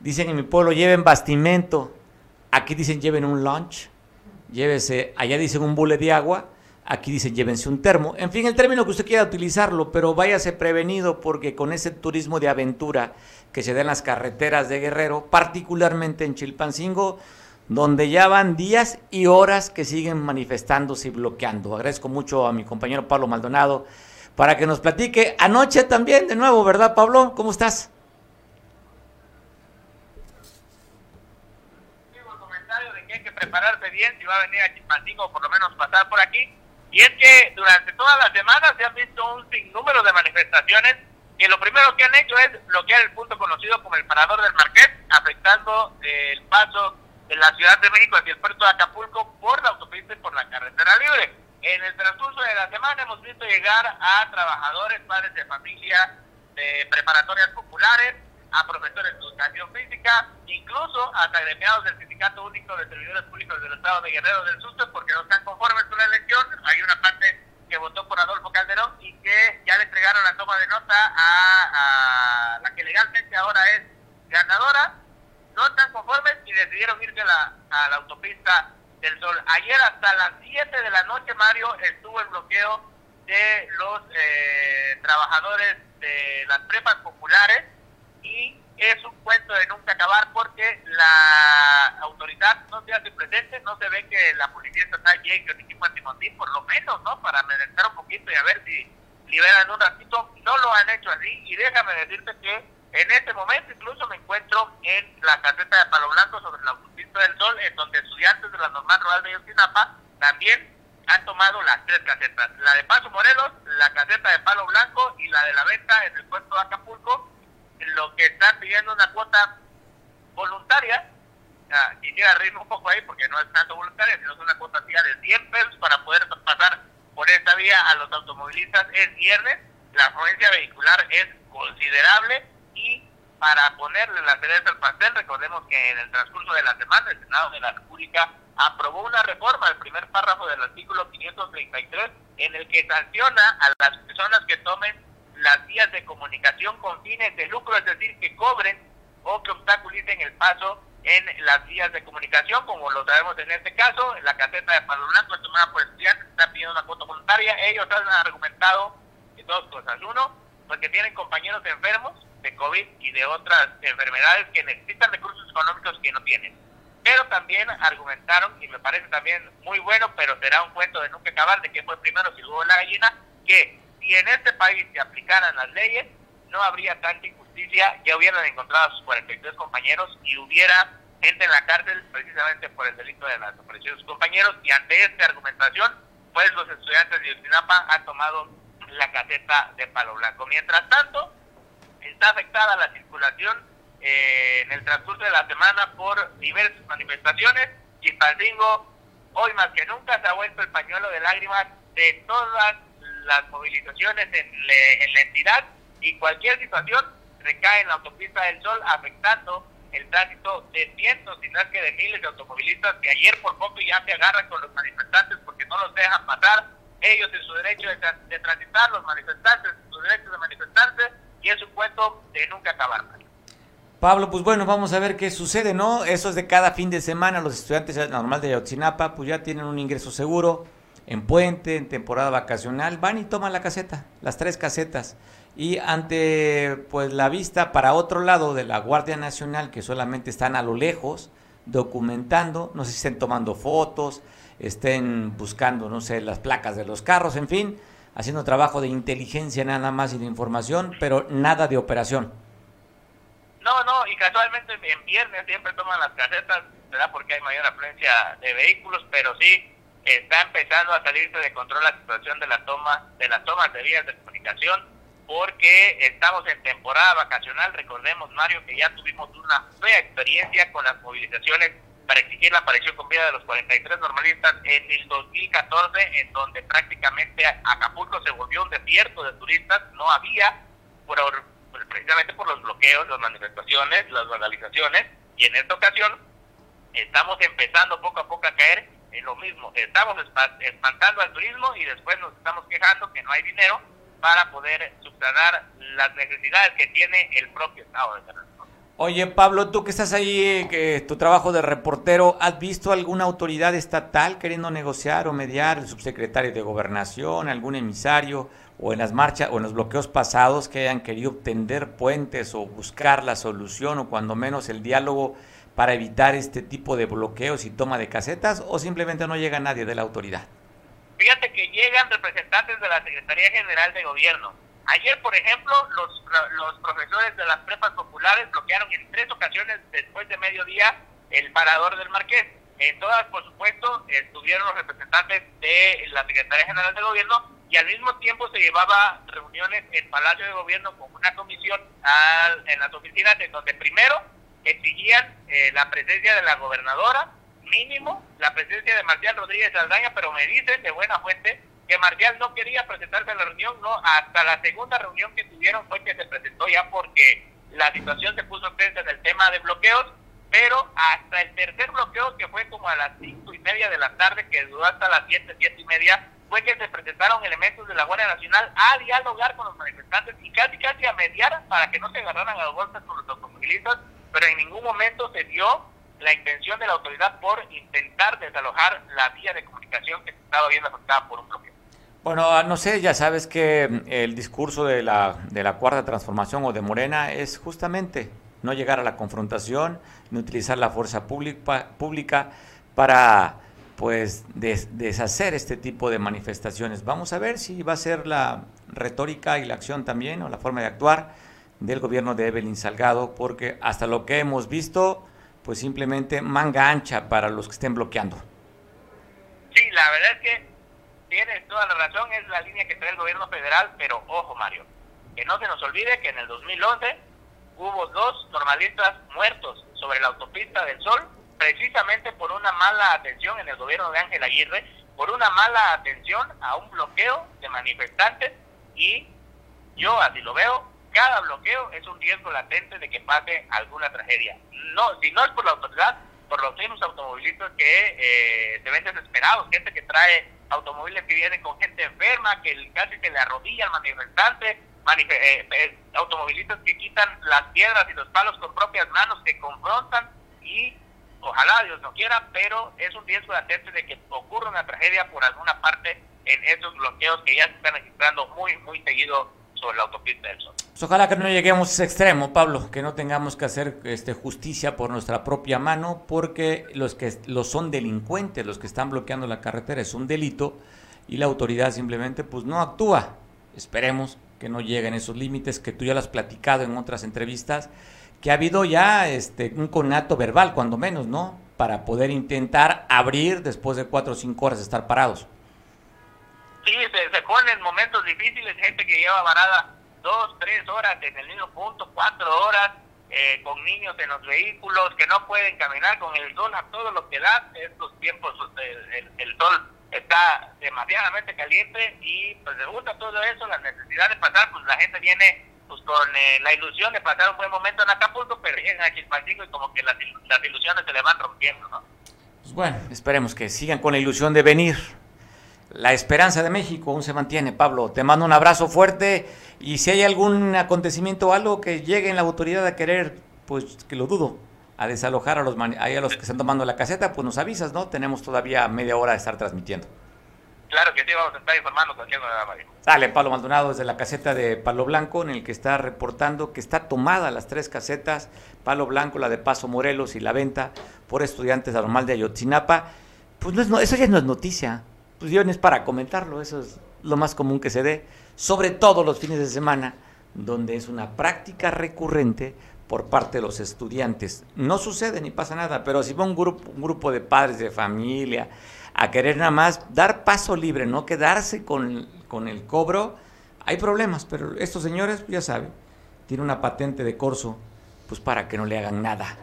Dicen en mi pueblo, lleven bastimento. Aquí dicen, lleven un lunch. Llévese, allá dicen un bule de agua. Aquí dicen, llévense un termo. En fin, el término que usted quiera utilizarlo, pero váyase prevenido porque con ese turismo de aventura que se da en las carreteras de Guerrero, particularmente en Chilpancingo, donde ya van días y horas que siguen manifestándose y bloqueando. Agradezco mucho a mi compañero Pablo Maldonado para que nos platique. Anoche también, de nuevo, ¿verdad, Pablo? ¿Cómo estás? Prepararse bien si va a venir a Chimpancingo o por lo menos pasar por aquí. Y es que durante todas las semanas se han visto un sinnúmero de manifestaciones que lo primero que han hecho es bloquear el punto conocido como el Parador del Marqués, afectando el paso de la Ciudad de México hacia el puerto de Acapulco por la autopista y por la carretera libre. En el transcurso de la semana hemos visto llegar a trabajadores, padres de familia, de preparatorias populares, a profesores de educación física, incluso hasta agremiados del Sindicato Único de Servidores Públicos del Estado de Guerrero del Susto, porque no están conformes con la elección. Hay una parte que votó por Adolfo Calderón y que ya le entregaron la toma de nota a, la que legalmente ahora es ganadora. No están conformes y decidieron irse a la, a la autopista del Sol. Ayer hasta las 7 de la noche, Mario, estuvo el bloqueo de los eh, trabajadores de las prepas populares y es un cuento de nunca acabar porque la autoridad no se hace presente, no se ve que la policía está allí en Yoniquimo Antimondín, por lo menos, ¿no? Para meditar un poquito y a ver si liberan un ratito. No lo han hecho así y déjame decirte que en este momento incluso me encuentro en la caseta de Palo Blanco sobre la autopista del Sol, en donde estudiantes de la normal rural de Yosinapa también han tomado las tres casetas. La de Paso Morelos, la caseta de Palo Blanco y la de la venta en el puerto de Acapulco, lo que están pidiendo una cuota voluntaria. Ah, quisiera reírme un poco ahí porque no es tanto voluntaria, sino es una cuota de 100 pesos para poder pasar por esta vía a los automovilistas. Es viernes, la afluencia vehicular es considerable y para ponerle la cereza al pastel, recordemos que en el transcurso de la semana el Senado de la República aprobó una reforma, el primer párrafo del artículo 533, en el que sanciona a las personas que tomen las vías de comunicación con fines de lucro, es decir, que cobren o que obstaculicen el paso en las vías de comunicación, como lo sabemos en este caso, la caseta de Palo Blanco, tomada por estudiantes, está pidiendo una cuota voluntaria. Ellos han argumentado dos cosas. Uno, porque tienen compañeros enfermos de COVID y de otras enfermedades que necesitan recursos económicos que no tienen. Pero también argumentaron, y me parece también muy bueno, pero será un cuento de nunca acabar, de que fue primero si hubo la gallina, que si en este país se aplicaran las leyes, no habría tanta injusticia, ya hubieran encontrado a sus 43 compañeros y hubiera gente en la cárcel precisamente por el delito de la desaparición de sus compañeros y ante esta argumentación, pues los estudiantes de Yotinapa han tomado la caseta de Palo Blanco. Mientras tanto, está afectada la circulación eh, en el transcurso de la semana por diversas manifestaciones. Chilpancingo, hoy más que nunca, se ha vuelto el pañuelo de lágrimas de todas las movilizaciones en, en la entidad y cualquier situación recae en la autopista del Sol, afectando el tránsito de cientos, si no es que de miles de automovilistas que ayer por poco ya se agarran con los manifestantes porque no los dejan pasar, ellos en su derecho de, transitar, los manifestantes en su derecho de manifestarse, y es un cuento de nunca acabar. Pablo, pues bueno, vamos a ver qué sucede, ¿no? Eso es de cada fin de semana, los estudiantes normal de Ayotzinapa, pues ya tienen un ingreso seguro, en puente, en temporada vacacional, van y toman la caseta, las tres casetas. Y ante pues la vista para otro lado de la Guardia Nacional, que solamente están a lo lejos, documentando, no sé si estén tomando fotos, estén buscando, no sé, las placas de los carros, en fin, haciendo trabajo de inteligencia nada más y de información, pero nada de operación. No, no, y casualmente en viernes siempre toman las casetas, ¿verdad? Porque hay mayor afluencia de vehículos, pero sí está empezando a salirse de control la situación de la toma, de las tomas de vías de comunicación, porque estamos en temporada vacacional, recordemos Mario que ya tuvimos una fea experiencia con las movilizaciones para exigir la aparición con vida de los 43 normalistas en el 2014, en donde prácticamente Acapulco se volvió un desierto de turistas, no había, por, precisamente por los bloqueos, las manifestaciones, las vandalizaciones, y en esta ocasión estamos empezando poco a poco a caer en lo mismo, estamos espantando al turismo y después nos estamos quejando que no hay dinero para poder subsanar las necesidades que tiene el propio Estado de Guerrero. Oye, Pablo, tú que estás ahí, que tu trabajo de reportero, ¿has visto alguna autoridad estatal queriendo negociar o mediar, el subsecretario de Gobernación, algún emisario, o en las marchas o en los bloqueos pasados que hayan querido tender puentes o buscar la solución o cuando menos el diálogo para evitar este tipo de bloqueos y toma de casetas, o simplemente no llega nadie de la autoridad? Fíjate que llegan representantes de la Secretaría General de Gobierno Ayer, por ejemplo, los, los profesores de las prepas populares bloquearon en tres ocasiones después de mediodía el parador del Marqués. En todas, por supuesto, estuvieron los representantes de la Secretaría General de Gobierno y al mismo tiempo se llevaba reuniones en Palacio de Gobierno con una comisión en las oficinas en donde primero exigían eh, la presencia de la gobernadora, mínimo la presencia de Marcial Rodríguez Aldaña, pero me dicen de buena fuente que Marcial no quería presentarse a la reunión, no, hasta la segunda reunión que tuvieron fue que se presentó ya porque la situación se puso frente en el tema de bloqueos, pero hasta el tercer bloqueo, que fue como a las cinco y media de la tarde, que duró hasta las siete, siete y media, fue que se presentaron elementos de la Guardia Nacional a dialogar con los manifestantes y casi casi a mediar para que no se agarraran a los golpes con los automovilistas, pero en ningún momento se dio la intención de la autoridad por intentar desalojar la vía de comunicación que estaba viendo afectada por un bloqueo. Bueno, ah, no sé, ya sabes que mm, el discurso de la, de la cuarta transformación o de Morena es justamente no llegar a la confrontación, ni utilizar la fuerza pública, pública para pues deshacer este tipo de manifestaciones. Vamos a ver si va a ser la retórica y la acción también o la forma de actuar del gobierno de Evelyn Salgado, porque hasta lo que hemos visto, pues simplemente manga ancha para los que estén bloqueando. Sí, la verdad es que tienes toda la razón, es la línea que trae el gobierno federal, pero ojo Mario, que no se nos olvide que en el 2011 hubo dos normalistas muertos sobre la autopista del Sol, precisamente por una mala atención en el gobierno de Ángel Aguirre, por una mala atención a un bloqueo de manifestantes y yo así lo veo, cada bloqueo es un riesgo latente de que pase alguna tragedia. No, si no es por la autoridad, por los mismos automovilistas que eh, se ven desesperados, gente que trae automóviles que vienen con gente enferma, que casi se le arrodilla al manifestante, eh, eh, automovilistas que quitan las piedras y los palos con propias manos, que confrontan y ojalá Dios no quiera, pero es un riesgo latente de que ocurra una tragedia por alguna parte en esos bloqueos que ya se están registrando muy, muy seguido sobre la autopista del Sol. Pues ojalá que no lleguemos a ese extremo, Pablo, que no tengamos que hacer este, justicia por nuestra propia mano, porque los que los son delincuentes, los que están bloqueando la carretera, es un delito y la autoridad simplemente pues no actúa. Esperemos que no lleguen esos límites que tú ya lo has platicado en otras entrevistas, que ha habido ya este, un conato verbal, cuando menos, ¿no? Para poder intentar abrir después de cuatro o cinco horas de estar parados. Sí, se, se ponen momentos difíciles, gente que lleva varada dos, tres horas en el mismo punto, cuatro horas, eh, con niños en los vehículos, que no pueden caminar con el sol a todo lo que da. Estos tiempos, el, el, sol está demasiadamente caliente y pues le gusta todo eso, la necesidad de pasar, pues la gente viene pues con eh, la ilusión de pasar un buen momento en Acapulco, pero llegan a Chilpancingo y como que las, las ilusiones se le van rompiendo, ¿no? Pues bueno, esperemos que sigan con la ilusión de venir la esperanza de México aún se mantiene. Pablo, te mando un abrazo fuerte y si hay algún acontecimiento o algo que llegue en la autoridad a querer, pues que lo dudo, a desalojar a los, a los que están tomando la caseta, pues nos avisas, ¿no? Tenemos todavía media hora de estar transmitiendo. Claro que sí, vamos a estar informando cualquier novedad, Dale, Pablo Maldonado desde la caseta de Palo Blanco, en el que está reportando que está tomada las tres casetas, Palo Blanco, la de Paso Morelos y la venta por estudiantes de normal de Ayotzinapa. Pues no eso ya no es noticia pues yo es para comentarlo, eso es lo más común que se dé, sobre todo los fines de semana, donde es una práctica recurrente por parte de los estudiantes. No sucede ni pasa nada, pero si va un grupo, un grupo de padres de familia a querer nada más dar paso libre, no quedarse con, con el cobro, hay problemas, pero estos señores, ya saben, tienen una patente de corso, pues para que no le hagan nada.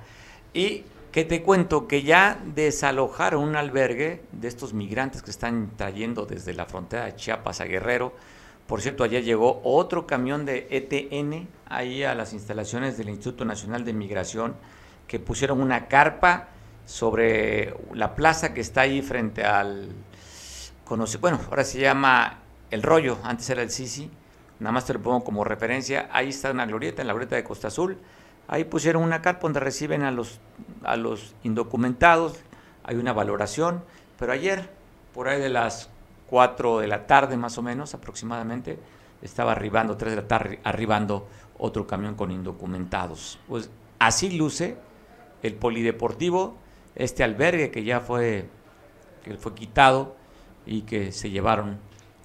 Y que te cuento que ya desalojaron un albergue de estos migrantes que están trayendo desde la frontera de Chiapas a Guerrero. Por cierto, ayer llegó otro camión de ETN ahí a las instalaciones del Instituto Nacional de Migración que pusieron una carpa sobre la plaza que está ahí frente al conoce, bueno, ahora se llama El Rollo, antes era el Sisi, nada más te lo pongo como referencia, ahí está una glorieta, en la glorieta de Costa Azul, Ahí pusieron una carpa donde reciben a los, a los indocumentados, hay una valoración, pero ayer, por ahí de las 4 de la tarde más o menos aproximadamente, estaba arribando, 3 de la tarde, arribando otro camión con indocumentados. Pues así luce el polideportivo, este albergue que ya fue, que fue quitado y que se llevaron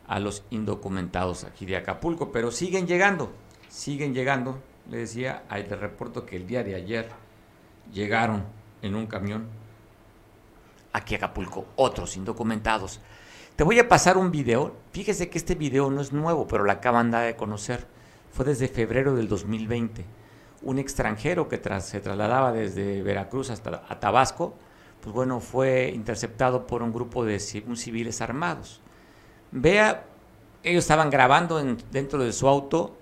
a los indocumentados aquí de Acapulco, pero siguen llegando, siguen llegando le decía, te reporto que el día de ayer llegaron en un camión aquí a Acapulco, otros indocumentados. Te voy a pasar un video. Fíjese que este video no es nuevo, pero la acaban de conocer. Fue desde febrero del 2020. Un extranjero que se trasladaba desde Veracruz hasta Tabasco, pues bueno, fue interceptado por un grupo de civiles armados. Vea, ellos estaban grabando dentro de su auto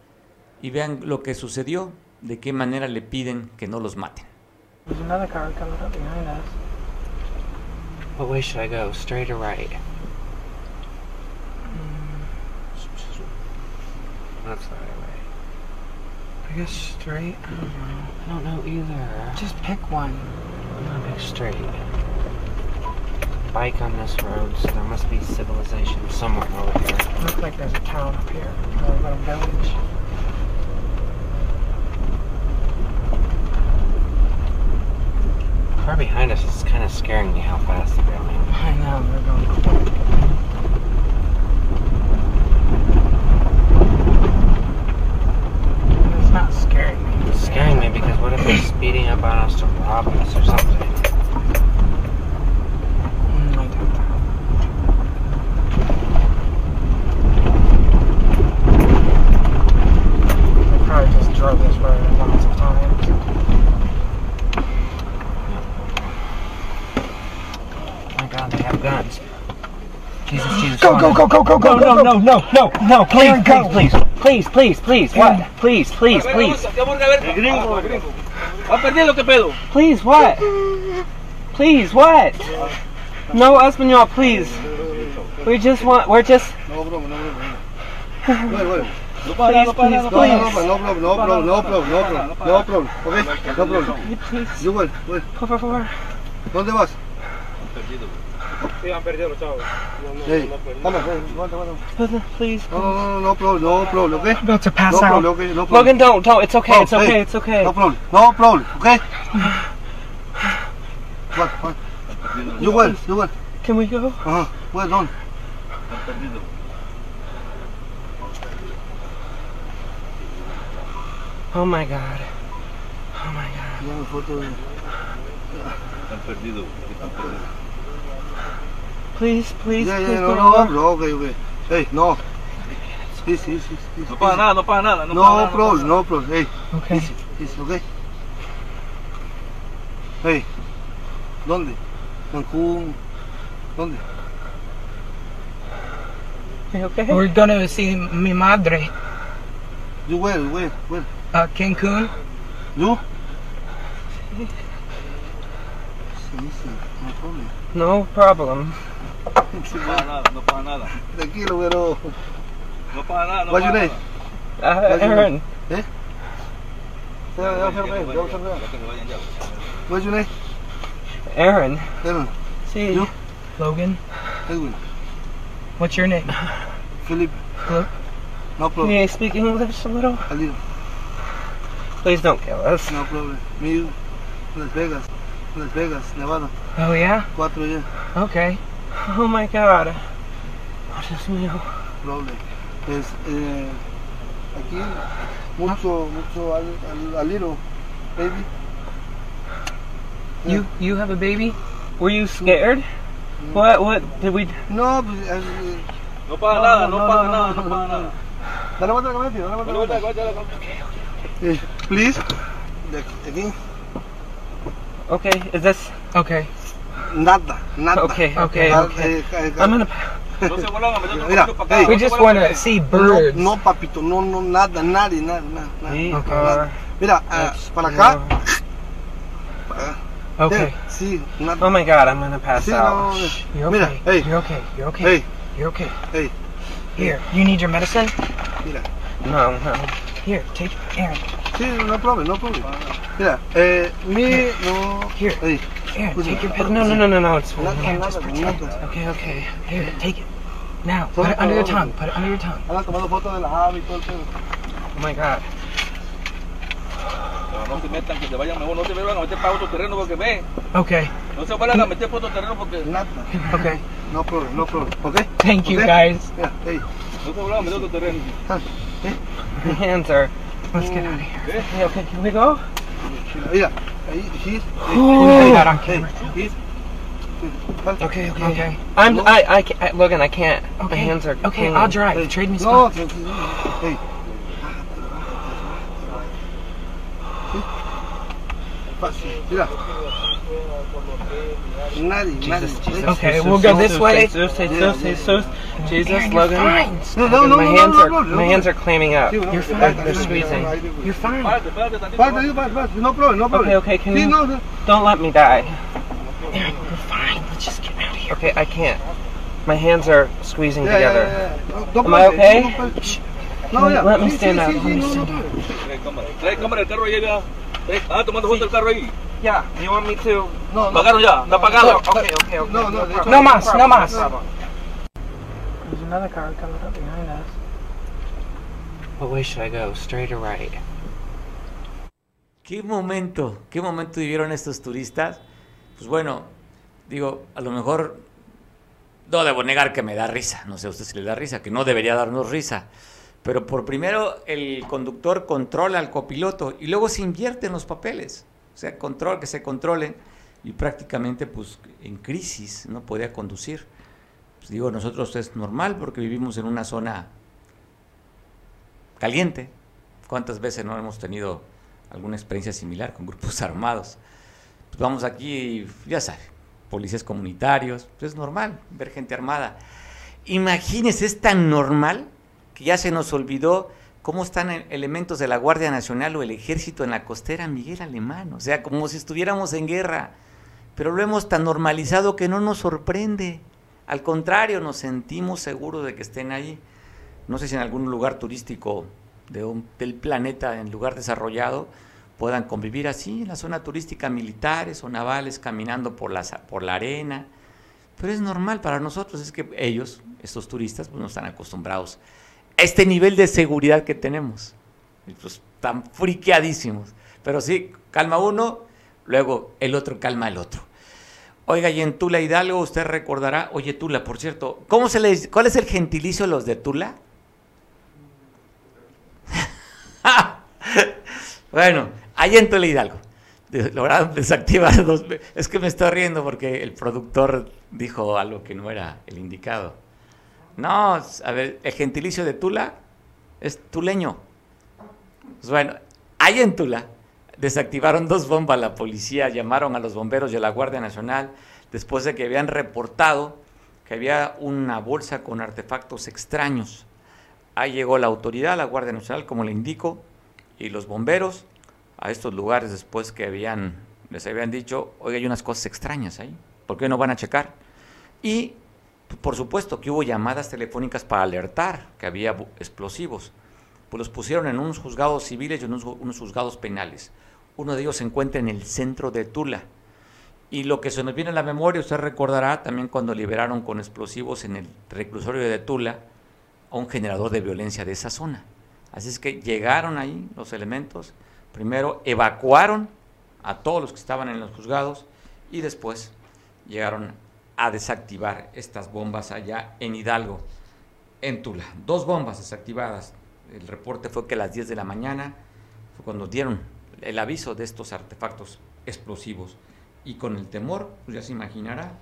y vean lo que sucedió, de qué manera le piden que no los maten. There's another car coming up behind us. What way should I go? Straight or right? Mm. That's the right way. I guess straight. I don't know. I don't know either. Just pick one. I'm gonna pick straight. Bike on this road, so there must be civilization somewhere over here. Looks like there's a town up here, or a little village. Car behind us is kind of scaring me how fast they're going. I know, they're going quick. It's not scaring me. It's scaring me because what if they're speeding up on us to rob us or something? Mm, I doubt that. They probably just drove this road lots of times. God, they have guns. Jesus, Jesus. Go, go, go, go, go, go, no, go, no, no, no, no, no, please, Aaron, go. please, please, please, please, what? Please, please, please. Please, what? Please, what? No, Espanol, please. We just want, we're just. No para nada, no para nada, no para No, nada. no, no problem, no problem, no problem, no problem, no problem, okay, no problem. Please, You will, will. por favor. ¿Dónde vas? Sí, han los chavos. No, no, Hey, no, no, vamos, ven, aguanta, aguanta. Please. No, no, no, no problem, no problem, okay? about to pass No out. problem, okay, no problem. Logan, don't, don't. It's okay. Oh, it's okay. hey, It's okay. No problem, no problem, okay? What, what? You will, you will. Can we go? Uh-huh, well done. Oh my god. Oh my god. Ya, foto de... Están perdidos, están perdidos. Please, please, Ya, please. ya, no, por no, favor. no, okay, okay. Hey, no. Sí, sí, sí, sí. No para nada, no para nada. No, para No nada, problem, no problem. Hey, Okay. easy, easy, okay? Hey, ¿dónde? Cancún. ¿Dónde? You okay? We're gonna see mi madre, You where, where, where? uh, Cancun. You? Sí, sí, no problem. No problem. No para nada, no. Tranquilo, pero... No para nada, no What's your name? Uh, Aaron. ¿Eh? What's your name? Aaron. Aaron, See. You? Logan, Edwin, what's your name? Philip. Hello? No Can problem. you speak English a little? A little. Please don't kill us. No problem. Me, Las Vegas. Las Vegas, Nevada. Oh yeah? Cuatro ya. Okay. Oh my god. Dios mío. Problem. Es, eh, aquí, mucho, mucho al, al, al little, baby. You you have a baby? Were you scared? What? What did we? No, pues, eh, No para nada, no para nada, no para nada. dale vuelta a la cabeza, dale vuelta a la Vuelta, cabeza. vuelta, vuelta. Eh, please. De aquí- aquí. Okay. Is this? Okay. Nada, nada. Okay. Okay. Ah, Okay. eh, eh, I'm gonna. No se vuelvan a meter Mira, tu para acá. hey. We just wanna see birds. no, papito, no, no, nada, nadie, nada, nada, nada. Sí, Okay. nada. Mira, ah, para acá. para. Okay. Eh, Sí, nada. Oh my god. I'm gonna pass Sí, out. no, eh. You're Mira, hey, You're okay. You're okay. hey, You're okay. hey, Here, you need your medicine? mira. No. No. Here, take Aaron. Sí, no problem, no problem. Mira, eh, mi, no. Here. Hey, Aaron, Pues, take your No. No. No. No. No. It's fine. nada, Here, just pretend. Okay. Okay. Here, take it. Now, put it under your tongue. Put it under your tongue. Andan tomando fotos de las aves y todo el pedo. Oh my god. No se metan, que se vayan mejor, no se vuelvan a meter para otro terreno porque ve. Okay. No se vayan a meter para otro terreno porque. Okay. No problem, no problem. ¿Ok? Thank you, Okay. guys. Mira, hey. se vuelvan a meter otro terreno. ah, My hands are. Let's get out of here. Okay. Okay. Can we go? Yeah. ahí, here. That on Hey, camera. here. Okay, okay, okay. I'm. I. I. ca- I Logan. I can't. My hands are. okay, clinging. I'll drive. Hey. Trade me No, spots. tranquilo. Hey. Sí. Fácil, Mira. Nadie, nadie. ¿eh? Okay, we'll go this way. Jesus, Jesus, Jesus, Jesus, Aaron, you're Logan. fine. No, no, no, my no, hands no, are. no, no, My no. hands are clamming up. Sí, no, You're sí, fine. ahí, They're ahí, ahí, squeezing. ahí, ahí. You're fine. Párate, párate tantito. Párate, ahí, párate, párate. No problem, no problem. Okay, okay, can Sí, you- no, no. Don't let me die. Aaron, you're fine. Let's just get out of here. Okay, I can't. My hands are squeezing Ya, ya, together. ya, ya. No, Am I párate, okay? no, párate. No, ya. Let me Sí, stand sí, up. sí, Let sí, me no, stand no, up. No. Ah. Yeah, you want me to? No, no. Pagaron ya, está pagado. Okay, okay, okay. No, no, hecho- No más, no más. There's another car coming up behind us. What way should I go? Straight or right? ¿Qué momento, qué momento vivieron estos turistas? Pues bueno, digo, a lo mejor no debo negar que me da risa, no sé a usted si le da risa, que no debería darnos risa, pero por primero el conductor controla al copiloto y luego se invierten los papeles, o sea, control, que se controlen y prácticamente pues en crisis no podía conducir. Pues, digo, nosotros es normal porque vivimos en una zona caliente. ¿Cuántas veces no hemos tenido alguna experiencia similar con grupos armados? Pues vamos aquí, ya sabe, policías comunitarios, pues es normal ver gente armada. Imagínense, es tan normal que ya se nos olvidó cómo están elementos de la Guardia Nacional o el Ejército en la costera Miguel Alemán, o sea, como si estuviéramos en guerra, pero lo hemos tan normalizado que no nos sorprende, al contrario, nos sentimos seguros de que estén ahí. no sé si en algún lugar turístico del planeta, en lugar desarrollado, puedan convivir así, en la zona turística, militares o navales caminando por, las, por la arena. Pero es normal para nosotros, es que ellos, estos turistas, pues no están acostumbrados este nivel de seguridad que tenemos. Pues están friqueadísimos. Pero sí, calma uno, luego el otro calma al otro. Oiga, y en Tula Hidalgo usted recordará, oye Tula, por cierto, ¿cómo se les, ¿cuál es el gentilicio de los de Tula? bueno, ahí en Tula Hidalgo. Lograron desactivar dos. Es que me estoy riendo porque el productor dijo algo que no era el indicado. No, a ver, el gentilicio de Tula es tuleño. Pues bueno, ahí en Tula desactivaron dos bombas la policía, llamaron a los bomberos y a la Guardia Nacional después de que habían reportado que había una bolsa con artefactos extraños. Ahí llegó la autoridad, la Guardia Nacional, como le indico, y los bomberos a estos lugares después que habían, les habían dicho, oye, hay unas cosas extrañas ahí, ¿por qué no van a checar? Y por supuesto que hubo llamadas telefónicas para alertar que había explosivos. Pues los pusieron en unos juzgados civiles y en unos juzgados penales. Uno de ellos se encuentra en el centro de Tula. Y lo que se nos viene a la memoria, usted recordará también cuando liberaron con explosivos en el reclusorio de Tula a un generador de violencia de esa zona. Así es que llegaron ahí los elementos, primero evacuaron a todos los que estaban en los juzgados y después llegaron a desactivar estas bombas allá en Hidalgo, en Tula. Dos bombas desactivadas. El reporte fue que a las 10 de la mañana fue cuando dieron el aviso de estos artefactos explosivos. Y con el temor, pues ya se imaginará,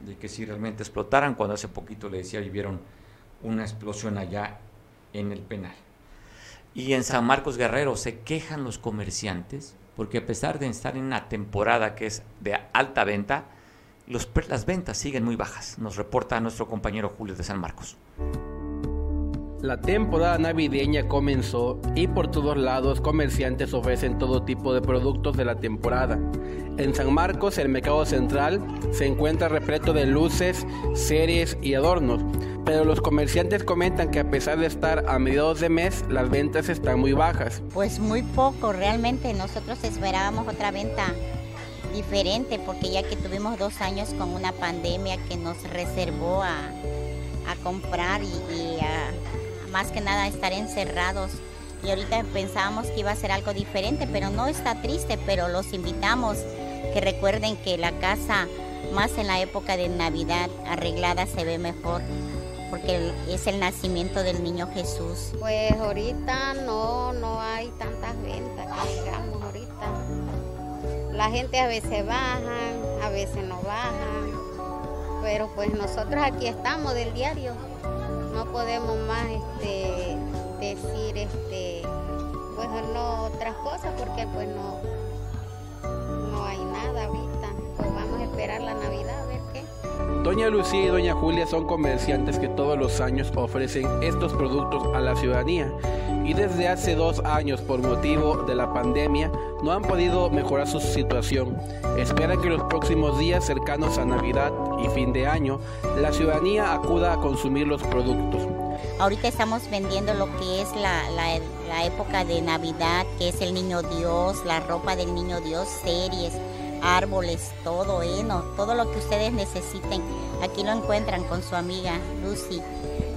de que si realmente explotaran, cuando hace poquito le decía, vivieron una explosión allá en el penal. Y en San Marcos Guerrero se quejan los comerciantes porque a pesar de estar en una temporada que es de alta venta, los las ventas siguen muy bajas, nos reporta nuestro compañero Julio de San Marcos. La temporada navideña comenzó y por todos lados comerciantes ofrecen todo tipo de productos de la temporada. En San Marcos, el mercado central se encuentra repleto de luces, series y adornos, pero los comerciantes comentan que a pesar de estar a mediados de mes, las ventas están muy bajas. Pues muy poco, realmente nosotros esperábamos otra venta diferente porque ya que tuvimos dos años con una pandemia que nos reservó a, a comprar y, a, más que nada estar encerrados. Y ahorita pensábamos que iba a ser algo diferente, pero no está triste, pero los invitamos que recuerden que la casa más en la época de Navidad arreglada se ve mejor porque es el nacimiento del niño Jesús. Pues ahorita no, no hay tantas La gente a veces bajan, a veces no bajan, pero pues nosotros aquí estamos del diario. No podemos más este, decir este, pues no otras cosas porque pues no, no hay nada ahorita. Pues vamos a esperar la Navidad a ver qué. Doña Lucía y Doña Julia son comerciantes que todos los años ofrecen estos productos a la ciudadanía y desde hace dos años por motivo de la pandemia no han podido mejorar su situación. Esperan que los próximos días cercanos a Navidad y fin de año la ciudadanía acuda a consumir los productos. Ahorita estamos vendiendo lo que es la, la- la época de Navidad, que es el niño Dios, la ropa del niño Dios, series, árboles, todo, heno, todo lo que ustedes necesiten. Aquí lo encuentran con su amiga Lucy.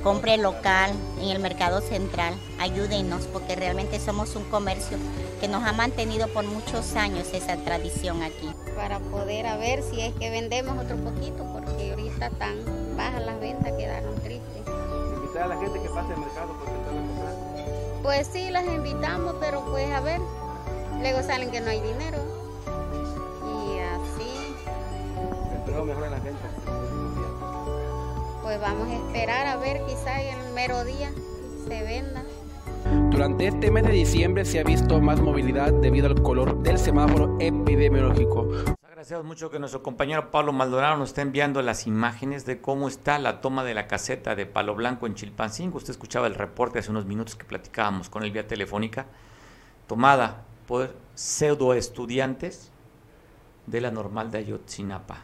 Compre local en el mercado central, ayúdenos porque realmente somos un comercio que nos ha mantenido por muchos años esa tradición aquí. para poder a ver si es que vendemos otro poquito, porque ahorita tan bajas las ventas quedaron tristes. Invitar a la gente que pase el mercado por intentar comprar. Pues sí, las invitamos, pero pues a ver, luego salen que no hay dinero. Y así, Esperamos mejorar a la gente. Pues vamos a esperar a ver quizá en el mero día se venda. Durante este mes de diciembre se ha visto más movilidad debido al color del semáforo epidemiológico. Agradecemos mucho que nuestro compañero Pablo Maldonado nos está enviando las imágenes de cómo está la toma de la caseta de Palo Blanco en Chilpancingo. Usted escuchaba el reporte hace unos minutos que platicábamos con él vía telefónica, tomada por pseudo estudiantes de la normal de Ayotzinapa.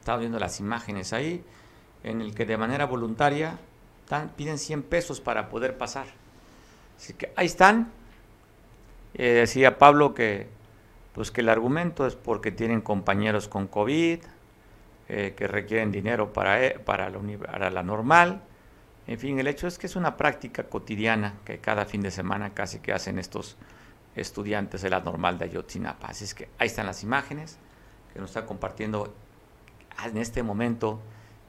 Estaba viendo las imágenes ahí, en el que de manera voluntaria piden 100 pesos para poder pasar. Así que ahí están. Eh, decía Pablo que, pues que el argumento es porque tienen compañeros con COVID, eh, que requieren dinero para, e, para, la, para la normal. En fin, el hecho es que es una práctica cotidiana que cada fin de semana casi que hacen estos estudiantes de la normal de Ayotzinapa. Así es que ahí están las imágenes que nos está compartiendo en este momento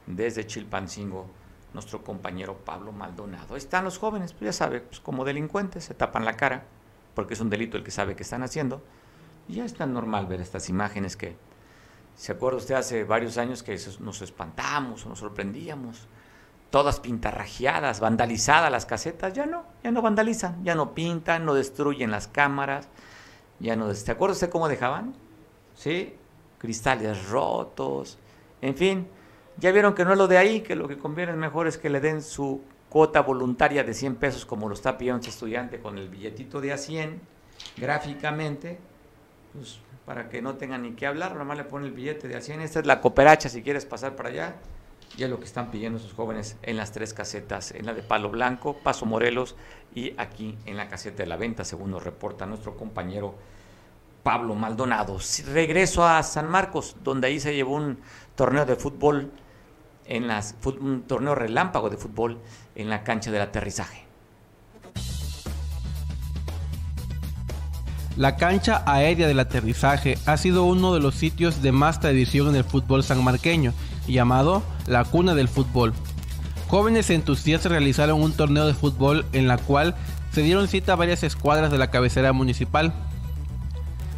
desde Chilpancingo nuestro compañero Pablo Maldonado. Están los jóvenes, pues ya sabe, pues como delincuentes, se tapan la cara, porque es un delito el que sabe que están haciendo. Y ya es tan normal ver estas imágenes que, ¿se acuerda usted hace varios años que nos espantamos nos sorprendíamos? Todas pintarrajeadas, vandalizadas las casetas, ya no, ya no vandalizan, ya no pintan, no destruyen las cámaras, ya no... ¿Se acuerda usted cómo dejaban? ¿Sí? Cristales rotos, en fin, ya vieron que no es lo de ahí, que lo que conviene mejor es que le den su cuota voluntaria de 100 pesos, como lo está pidiendo este estudiante con el billetito de a 100, gráficamente, pues para que no tengan ni que hablar, nomás le pone el billete de a 100. Esta es la cooperacha, si quieres pasar para allá. Y es lo que están pidiendo esos jóvenes en las tres casetas, en la de Palo Blanco, Paso Morelos y aquí en la caseta de la venta, según nos reporta nuestro compañero Pablo Maldonado. Regreso a San Marcos, donde ahí se llevó un torneo de fútbol, en las, un torneo relámpago de fútbol en la cancha del aterrizaje. La cancha aérea del aterrizaje ha sido uno de los sitios de más tradición en el fútbol sanmarqueño, llamado la cuna del fútbol. Jóvenes entusiastas realizaron un torneo de fútbol en la cual se dieron cita a varias escuadras de la cabecera municipal.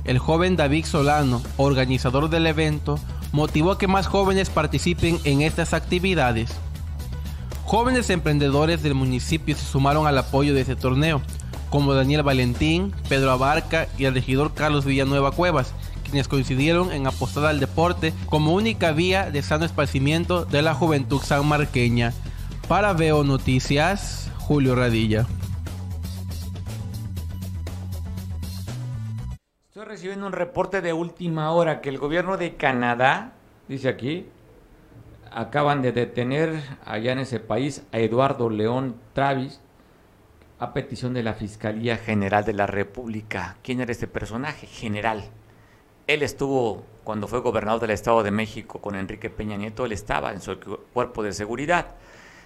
El joven David Solano, organizador del evento, motivó que más jóvenes participen en estas actividades. Jóvenes emprendedores del municipio se sumaron al apoyo de este torneo, como Daniel Valentín, Pedro Abarca y el regidor Carlos Villanueva Cuevas, quienes coincidieron en apostar al deporte como única vía de sano esparcimiento de la juventud sanmarqueña. Para Veo Noticias, Julio Radilla. Recibiendo un reporte de última hora que el gobierno de Canadá, dice aquí, acaban de detener allá en ese país a Eduardo León Travis a petición de la Fiscalía General de la República. ¿Quién era este personaje? General. Él estuvo, cuando fue gobernador del Estado de México con Enrique Peña Nieto, él estaba en su cuerpo de seguridad.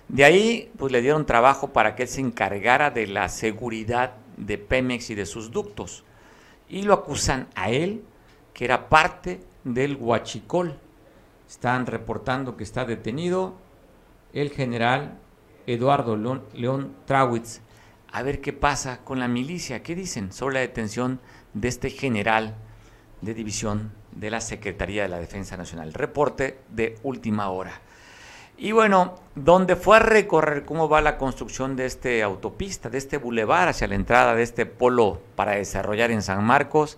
De ahí, pues le dieron trabajo para que él se encargara de la seguridad de Pemex y de sus ductos y lo acusan a él, que era parte del huachicol. Están reportando que está detenido el general Eduardo León, Trawitz. A ver qué pasa con la milicia. ¿Qué dicen sobre la detención de este general de división de la Secretaría de la Defensa Nacional? Reporte de última hora. Y bueno, donde fue a recorrer cómo va la construcción de este autopista, de este bulevar hacia la entrada de este polo para desarrollar en San Marcos,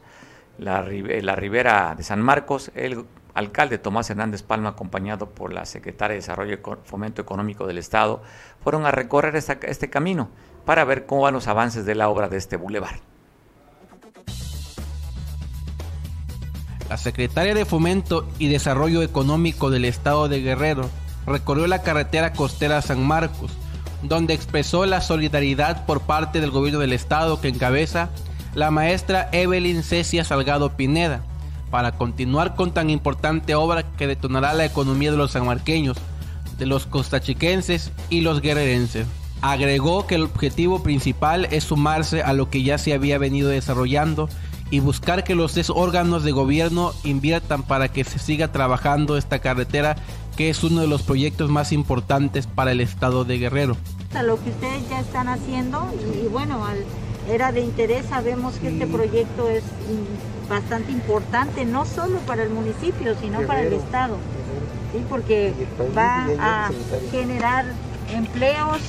la, la ribera de San Marcos, el alcalde Tomás Hernández Palma, acompañado por la secretaria de Desarrollo y Fomento Económico del Estado, fueron a recorrer este camino para ver cómo van los avances de la obra de este bulevar. La secretaria de Fomento y Desarrollo Económico del Estado de Guerrero, recorrió la carretera costera San Marcos, donde expresó la solidaridad por parte del gobierno del estado que encabeza la maestra Evelyn Cecia Salgado Pineda, para continuar con tan importante obra que detonará la economía de los sanmarqueños, de los costachiquenses y los guerrerenses. Agregó que el objetivo principal es sumarse a lo que ya se había venido desarrollando y buscar que los órganos de gobierno inviertan para que se siga trabajando esta carretera que es uno de los proyectos más importantes para el estado de Guerrero. Lo que ustedes ya están haciendo y, bueno, era de interés, sabemos que este proyecto es bastante importante, no solo para el municipio, sino para el estado, ¿sí? porque va a generar empleos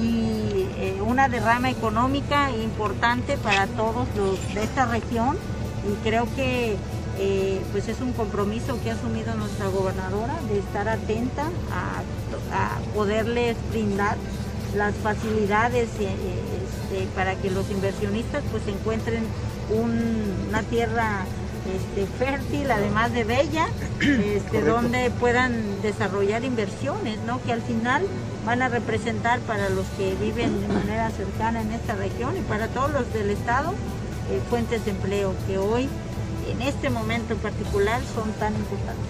y eh, una derrama económica importante para todos los de esta región. Y creo que eh, pues es un compromiso que ha asumido nuestra gobernadora de estar atenta a, poderles brindar las facilidades eh, este, para que los inversionistas pues encuentren una tierra este, fértil, además de bella, este, donde puedan desarrollar inversiones, ¿no? que al final van a representar para los que viven de manera cercana en esta región y para todos los del Estado eh, fuentes de empleo que hoy, en este momento en particular, son tan importantes.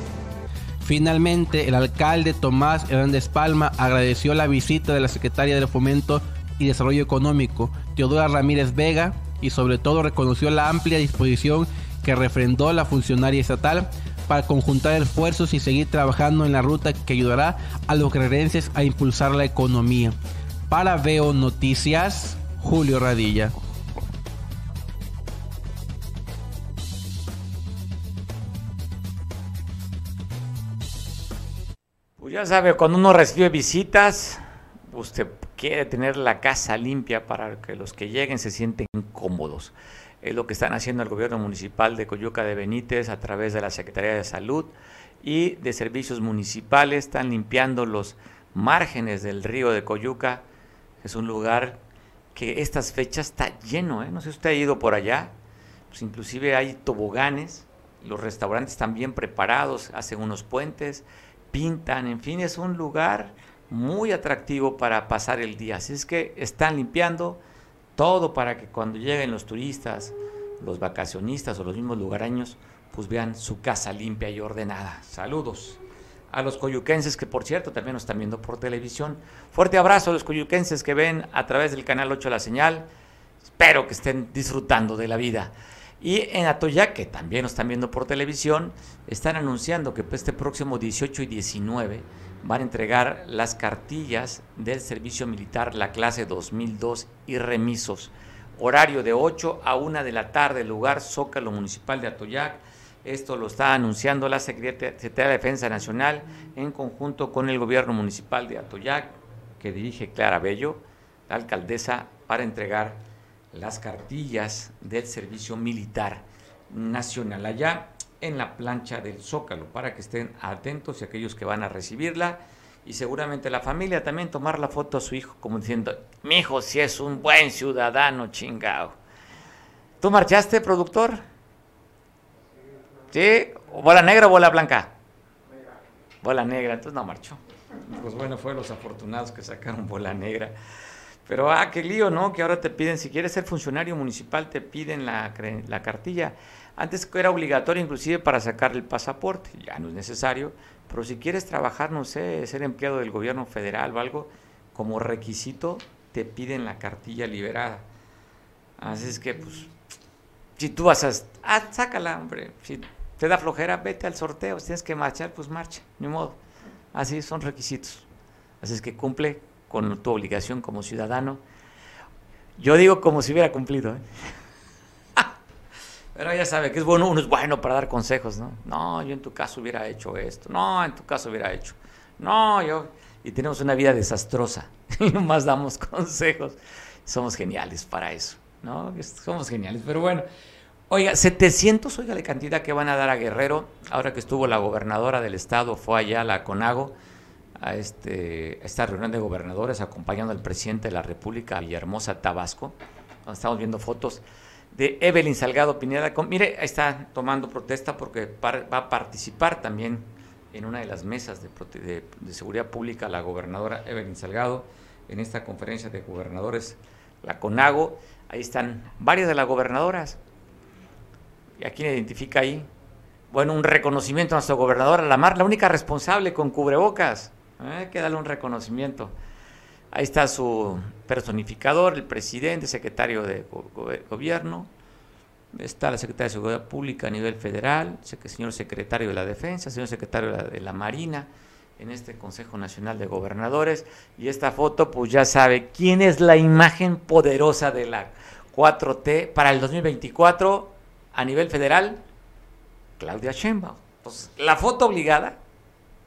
Finalmente, el alcalde Tomás Hernández Palma agradeció la visita de la secretaria de Fomento y Desarrollo Económico, Teodora Ramírez Vega, y sobre todo reconoció la amplia disposición que refrendó la funcionaria estatal para conjuntar esfuerzos y seguir trabajando en la ruta que ayudará a los guerrerenses a impulsar la economía. Para Veo Noticias, Julio Radilla. Pues ya sabe, cuando uno recibe visitas, usted quiere tener la casa limpia para que los que lleguen se sienten cómodos. Es lo que están haciendo el gobierno municipal de Coyuca de Benítez a través de la Secretaría de Salud y de Servicios Municipales. Están limpiando los márgenes del río de Coyuca. Es un lugar que estas fechas está lleno. ¿eh? No sé si usted ha ido por allá. Pues inclusive hay toboganes. Los restaurantes están bien preparados, hacen unos puentes, pintan. En fin, es un lugar muy atractivo para pasar el día. Así es que están limpiando todo para que cuando lleguen los turistas, los vacacionistas o los mismos lugareños, pues vean su casa limpia y ordenada. Saludos a los coyuquenses que por cierto también nos están viendo por televisión. Fuerte abrazo a los coyuquenses que ven a través del canal 8 La Señal. Espero que estén disfrutando de la vida. Y en Atoyac, que también nos están viendo por televisión, están anunciando que este próximo 18 y 19 van a entregar las cartillas del servicio militar, la clase 2002 y remisos. Horario de 8 a 1 de la tarde, lugar Zócalo Municipal de Atoyac. Esto lo está anunciando la Secretaría de Defensa Nacional en conjunto con el gobierno municipal de Atoyac, que dirige Clara Bello, la alcaldesa, para entregar las cartillas del servicio militar nacional. Allá en la plancha del Zócalo para que estén atentos y aquellos que van a recibirla y seguramente la familia también tomar la foto a su hijo como diciendo, mi hijo si es un buen ciudadano chingado. ¿Tú marchaste, productor? ¿Sí? ¿Bola negra o bola blanca? Bola negra, entonces no marchó. Pues bueno, fue los afortunados que sacaron bola negra. Pero, ah, qué lío, ¿no? Que ahora te piden, si quieres ser funcionario municipal, te piden la, la cartilla. Antes era obligatorio inclusive para sacar el pasaporte, ya no es necesario, pero si quieres trabajar, no sé, ser empleado del gobierno federal o algo, como requisito te piden la cartilla liberada. Así es que, pues, si tú vas a... Ah, sácala, hombre. Si te da flojera, vete al sorteo. Si tienes que marchar, pues marcha, ni modo. Así son requisitos. Así es que cumple con tu obligación como ciudadano. Yo digo como si hubiera cumplido. ¿eh? Pero ya sabe que es bueno, uno es bueno para dar consejos, ¿no? No, yo en tu caso hubiera hecho esto. No, en tu caso hubiera hecho. No, yo. Y tenemos una vida desastrosa. Y nomás damos consejos. Somos geniales para eso, ¿no? Somos geniales. Pero bueno. Oiga, 700, oiga la cantidad que van a dar a Guerrero. Ahora que estuvo la gobernadora del estado, fue allá a la CONAGO, a, este, esta reunión de gobernadores, acompañando al presidente de la República, Villahermosa, Tabasco. Estamos viendo fotos de Evelyn Salgado Pineda. Mire, está tomando protesta porque va a participar también en una de las mesas de, seguridad pública la gobernadora Evelyn Salgado en esta conferencia de gobernadores, la CONAGO. Ahí están varias de las gobernadoras. ¿Y a quién identifica ahí? Bueno, un reconocimiento a nuestra gobernadora, la Mar, la única responsable con cubrebocas. ¿eh? Hay que darle un reconocimiento. Ahí está su personificador, el presidente, secretario de gobierno. Está la secretaria de Seguridad Pública a nivel federal, señor secretario de la Defensa, señor secretario de la Marina en este Consejo Nacional de Gobernadores. Y esta foto, pues ya sabe quién es la imagen poderosa de la 4T para el 2024 a nivel federal. Claudia Sheinbaum. Pues la foto obligada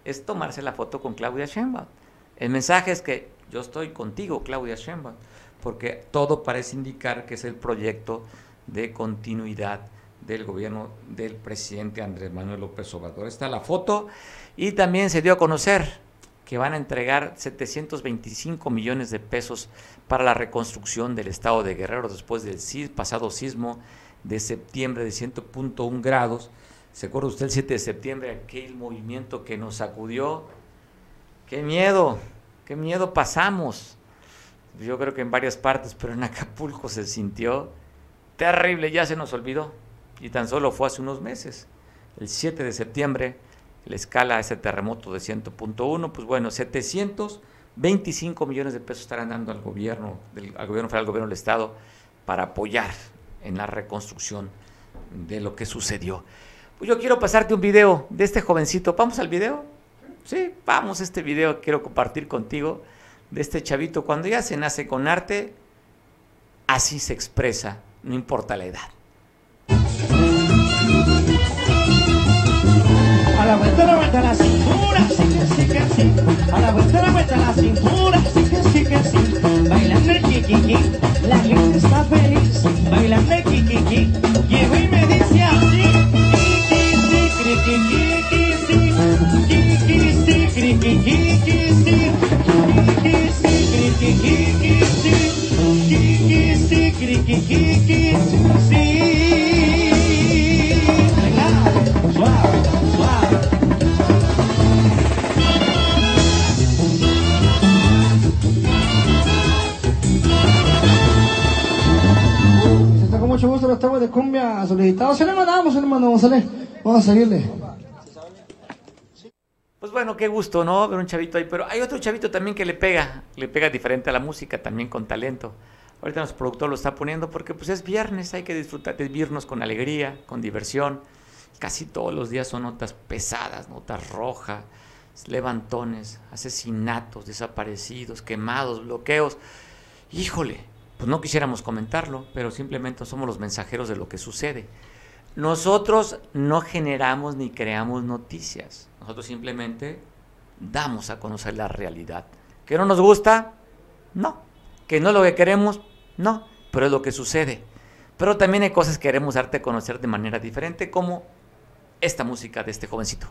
es tomarse la foto con Claudia Sheinbaum. El mensaje es que yo estoy contigo, Claudia Sheinbaum, porque todo parece indicar que es el proyecto de continuidad del gobierno del presidente Andrés Manuel López Obrador. Está la foto y también se dio a conocer que van a entregar 725 millones de pesos para la reconstrucción del estado de Guerrero después del pasado sismo de septiembre de 100.1 grados. ¿Se acuerda usted el 7 de septiembre, aquel movimiento que nos sacudió? ¡Qué miedo! ¡Qué miedo pasamos! Yo creo que en varias partes, pero en Acapulco se sintió terrible, ya se nos olvidó. Y tan solo fue hace unos meses, el 7 de septiembre, la escala ese terremoto de 100.1, pues bueno, 725 millones de pesos estarán dando al gobierno, al gobierno federal, al gobierno del Estado, para apoyar en la reconstrucción de lo que sucedió. Pues yo quiero pasarte un video de este jovencito. ¿Vamos al video? Sí, vamos este video. Quiero compartir contigo de este chavito. Cuando ya se nace con arte, así se expresa, no importa la edad. A la vuelta, la vuelta la cintura, sí que sí que sí. A la vuelta, la vuelta la cintura, sí que sí que sí. Bailando el kikiki, la gente está feliz. Bailando el kikiki, llego y me dice así. Kiki, sí, mucho gusto los de cumbia solicitados. Se le mandamos, mandamos, sale. Vamos a seguirle. Pues bueno, qué gusto, ¿no? Ver un chavito ahí, pero hay otro chavito también que le pega, le pega diferente a la música, también con talento. Ahorita nuestro productor lo está poniendo porque pues es viernes, hay que disfrutar de con alegría, con diversión. Casi todos los días son notas pesadas, notas rojas, levantones, asesinatos, desaparecidos, quemados, bloqueos. Híjole, pues no quisiéramos comentarlo, pero simplemente somos los mensajeros de lo que sucede. Nosotros no generamos ni creamos noticias. Nosotros simplemente damos a conocer la realidad. ¿Que no nos gusta? No. ¿Que no es lo que queremos? No. Pero es lo que sucede. Pero también hay cosas que queremos darte a conocer de manera diferente, como esta música de este jovencito.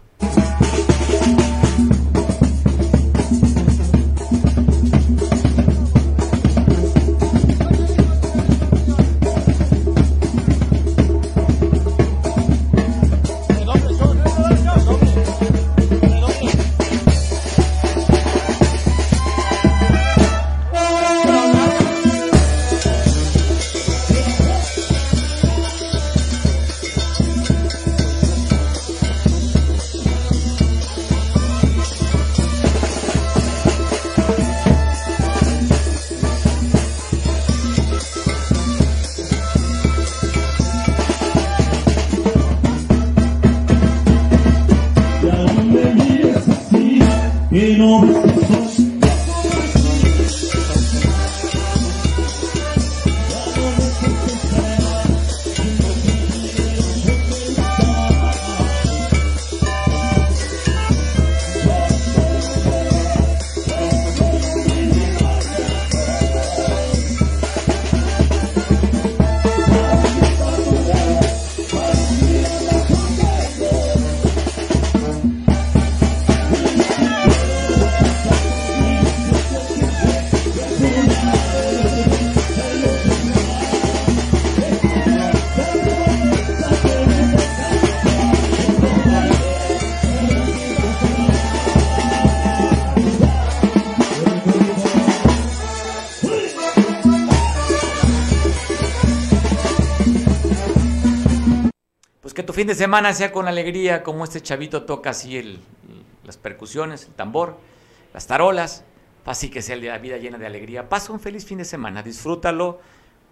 Pues de semana sea con alegría, como este chavito toca así el, las percusiones, el tambor, las tarolas, así que sea la vida llena de alegría. Pasa un feliz fin de semana, disfrútalo,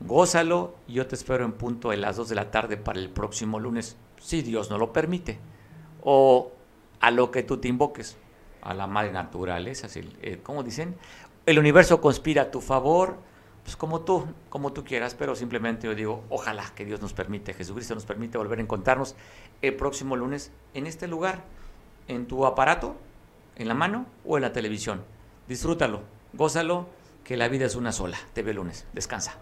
gózalo y yo te espero en punto de las 2 de la tarde para el próximo lunes, si Dios no lo permite, o a lo que tú te invoques, a la madre naturaleza, así, eh, ¿cómo dicen? El universo conspira a tu favor, pues como tú, como tú quieras, pero simplemente yo digo, ojalá que Dios nos permite, Jesucristo nos permite volver a encontrarnos el próximo lunes en este lugar, en tu aparato, en la mano o en la televisión. Disfrútalo, gózalo, que la vida es una sola. Te veo el lunes. Descansa.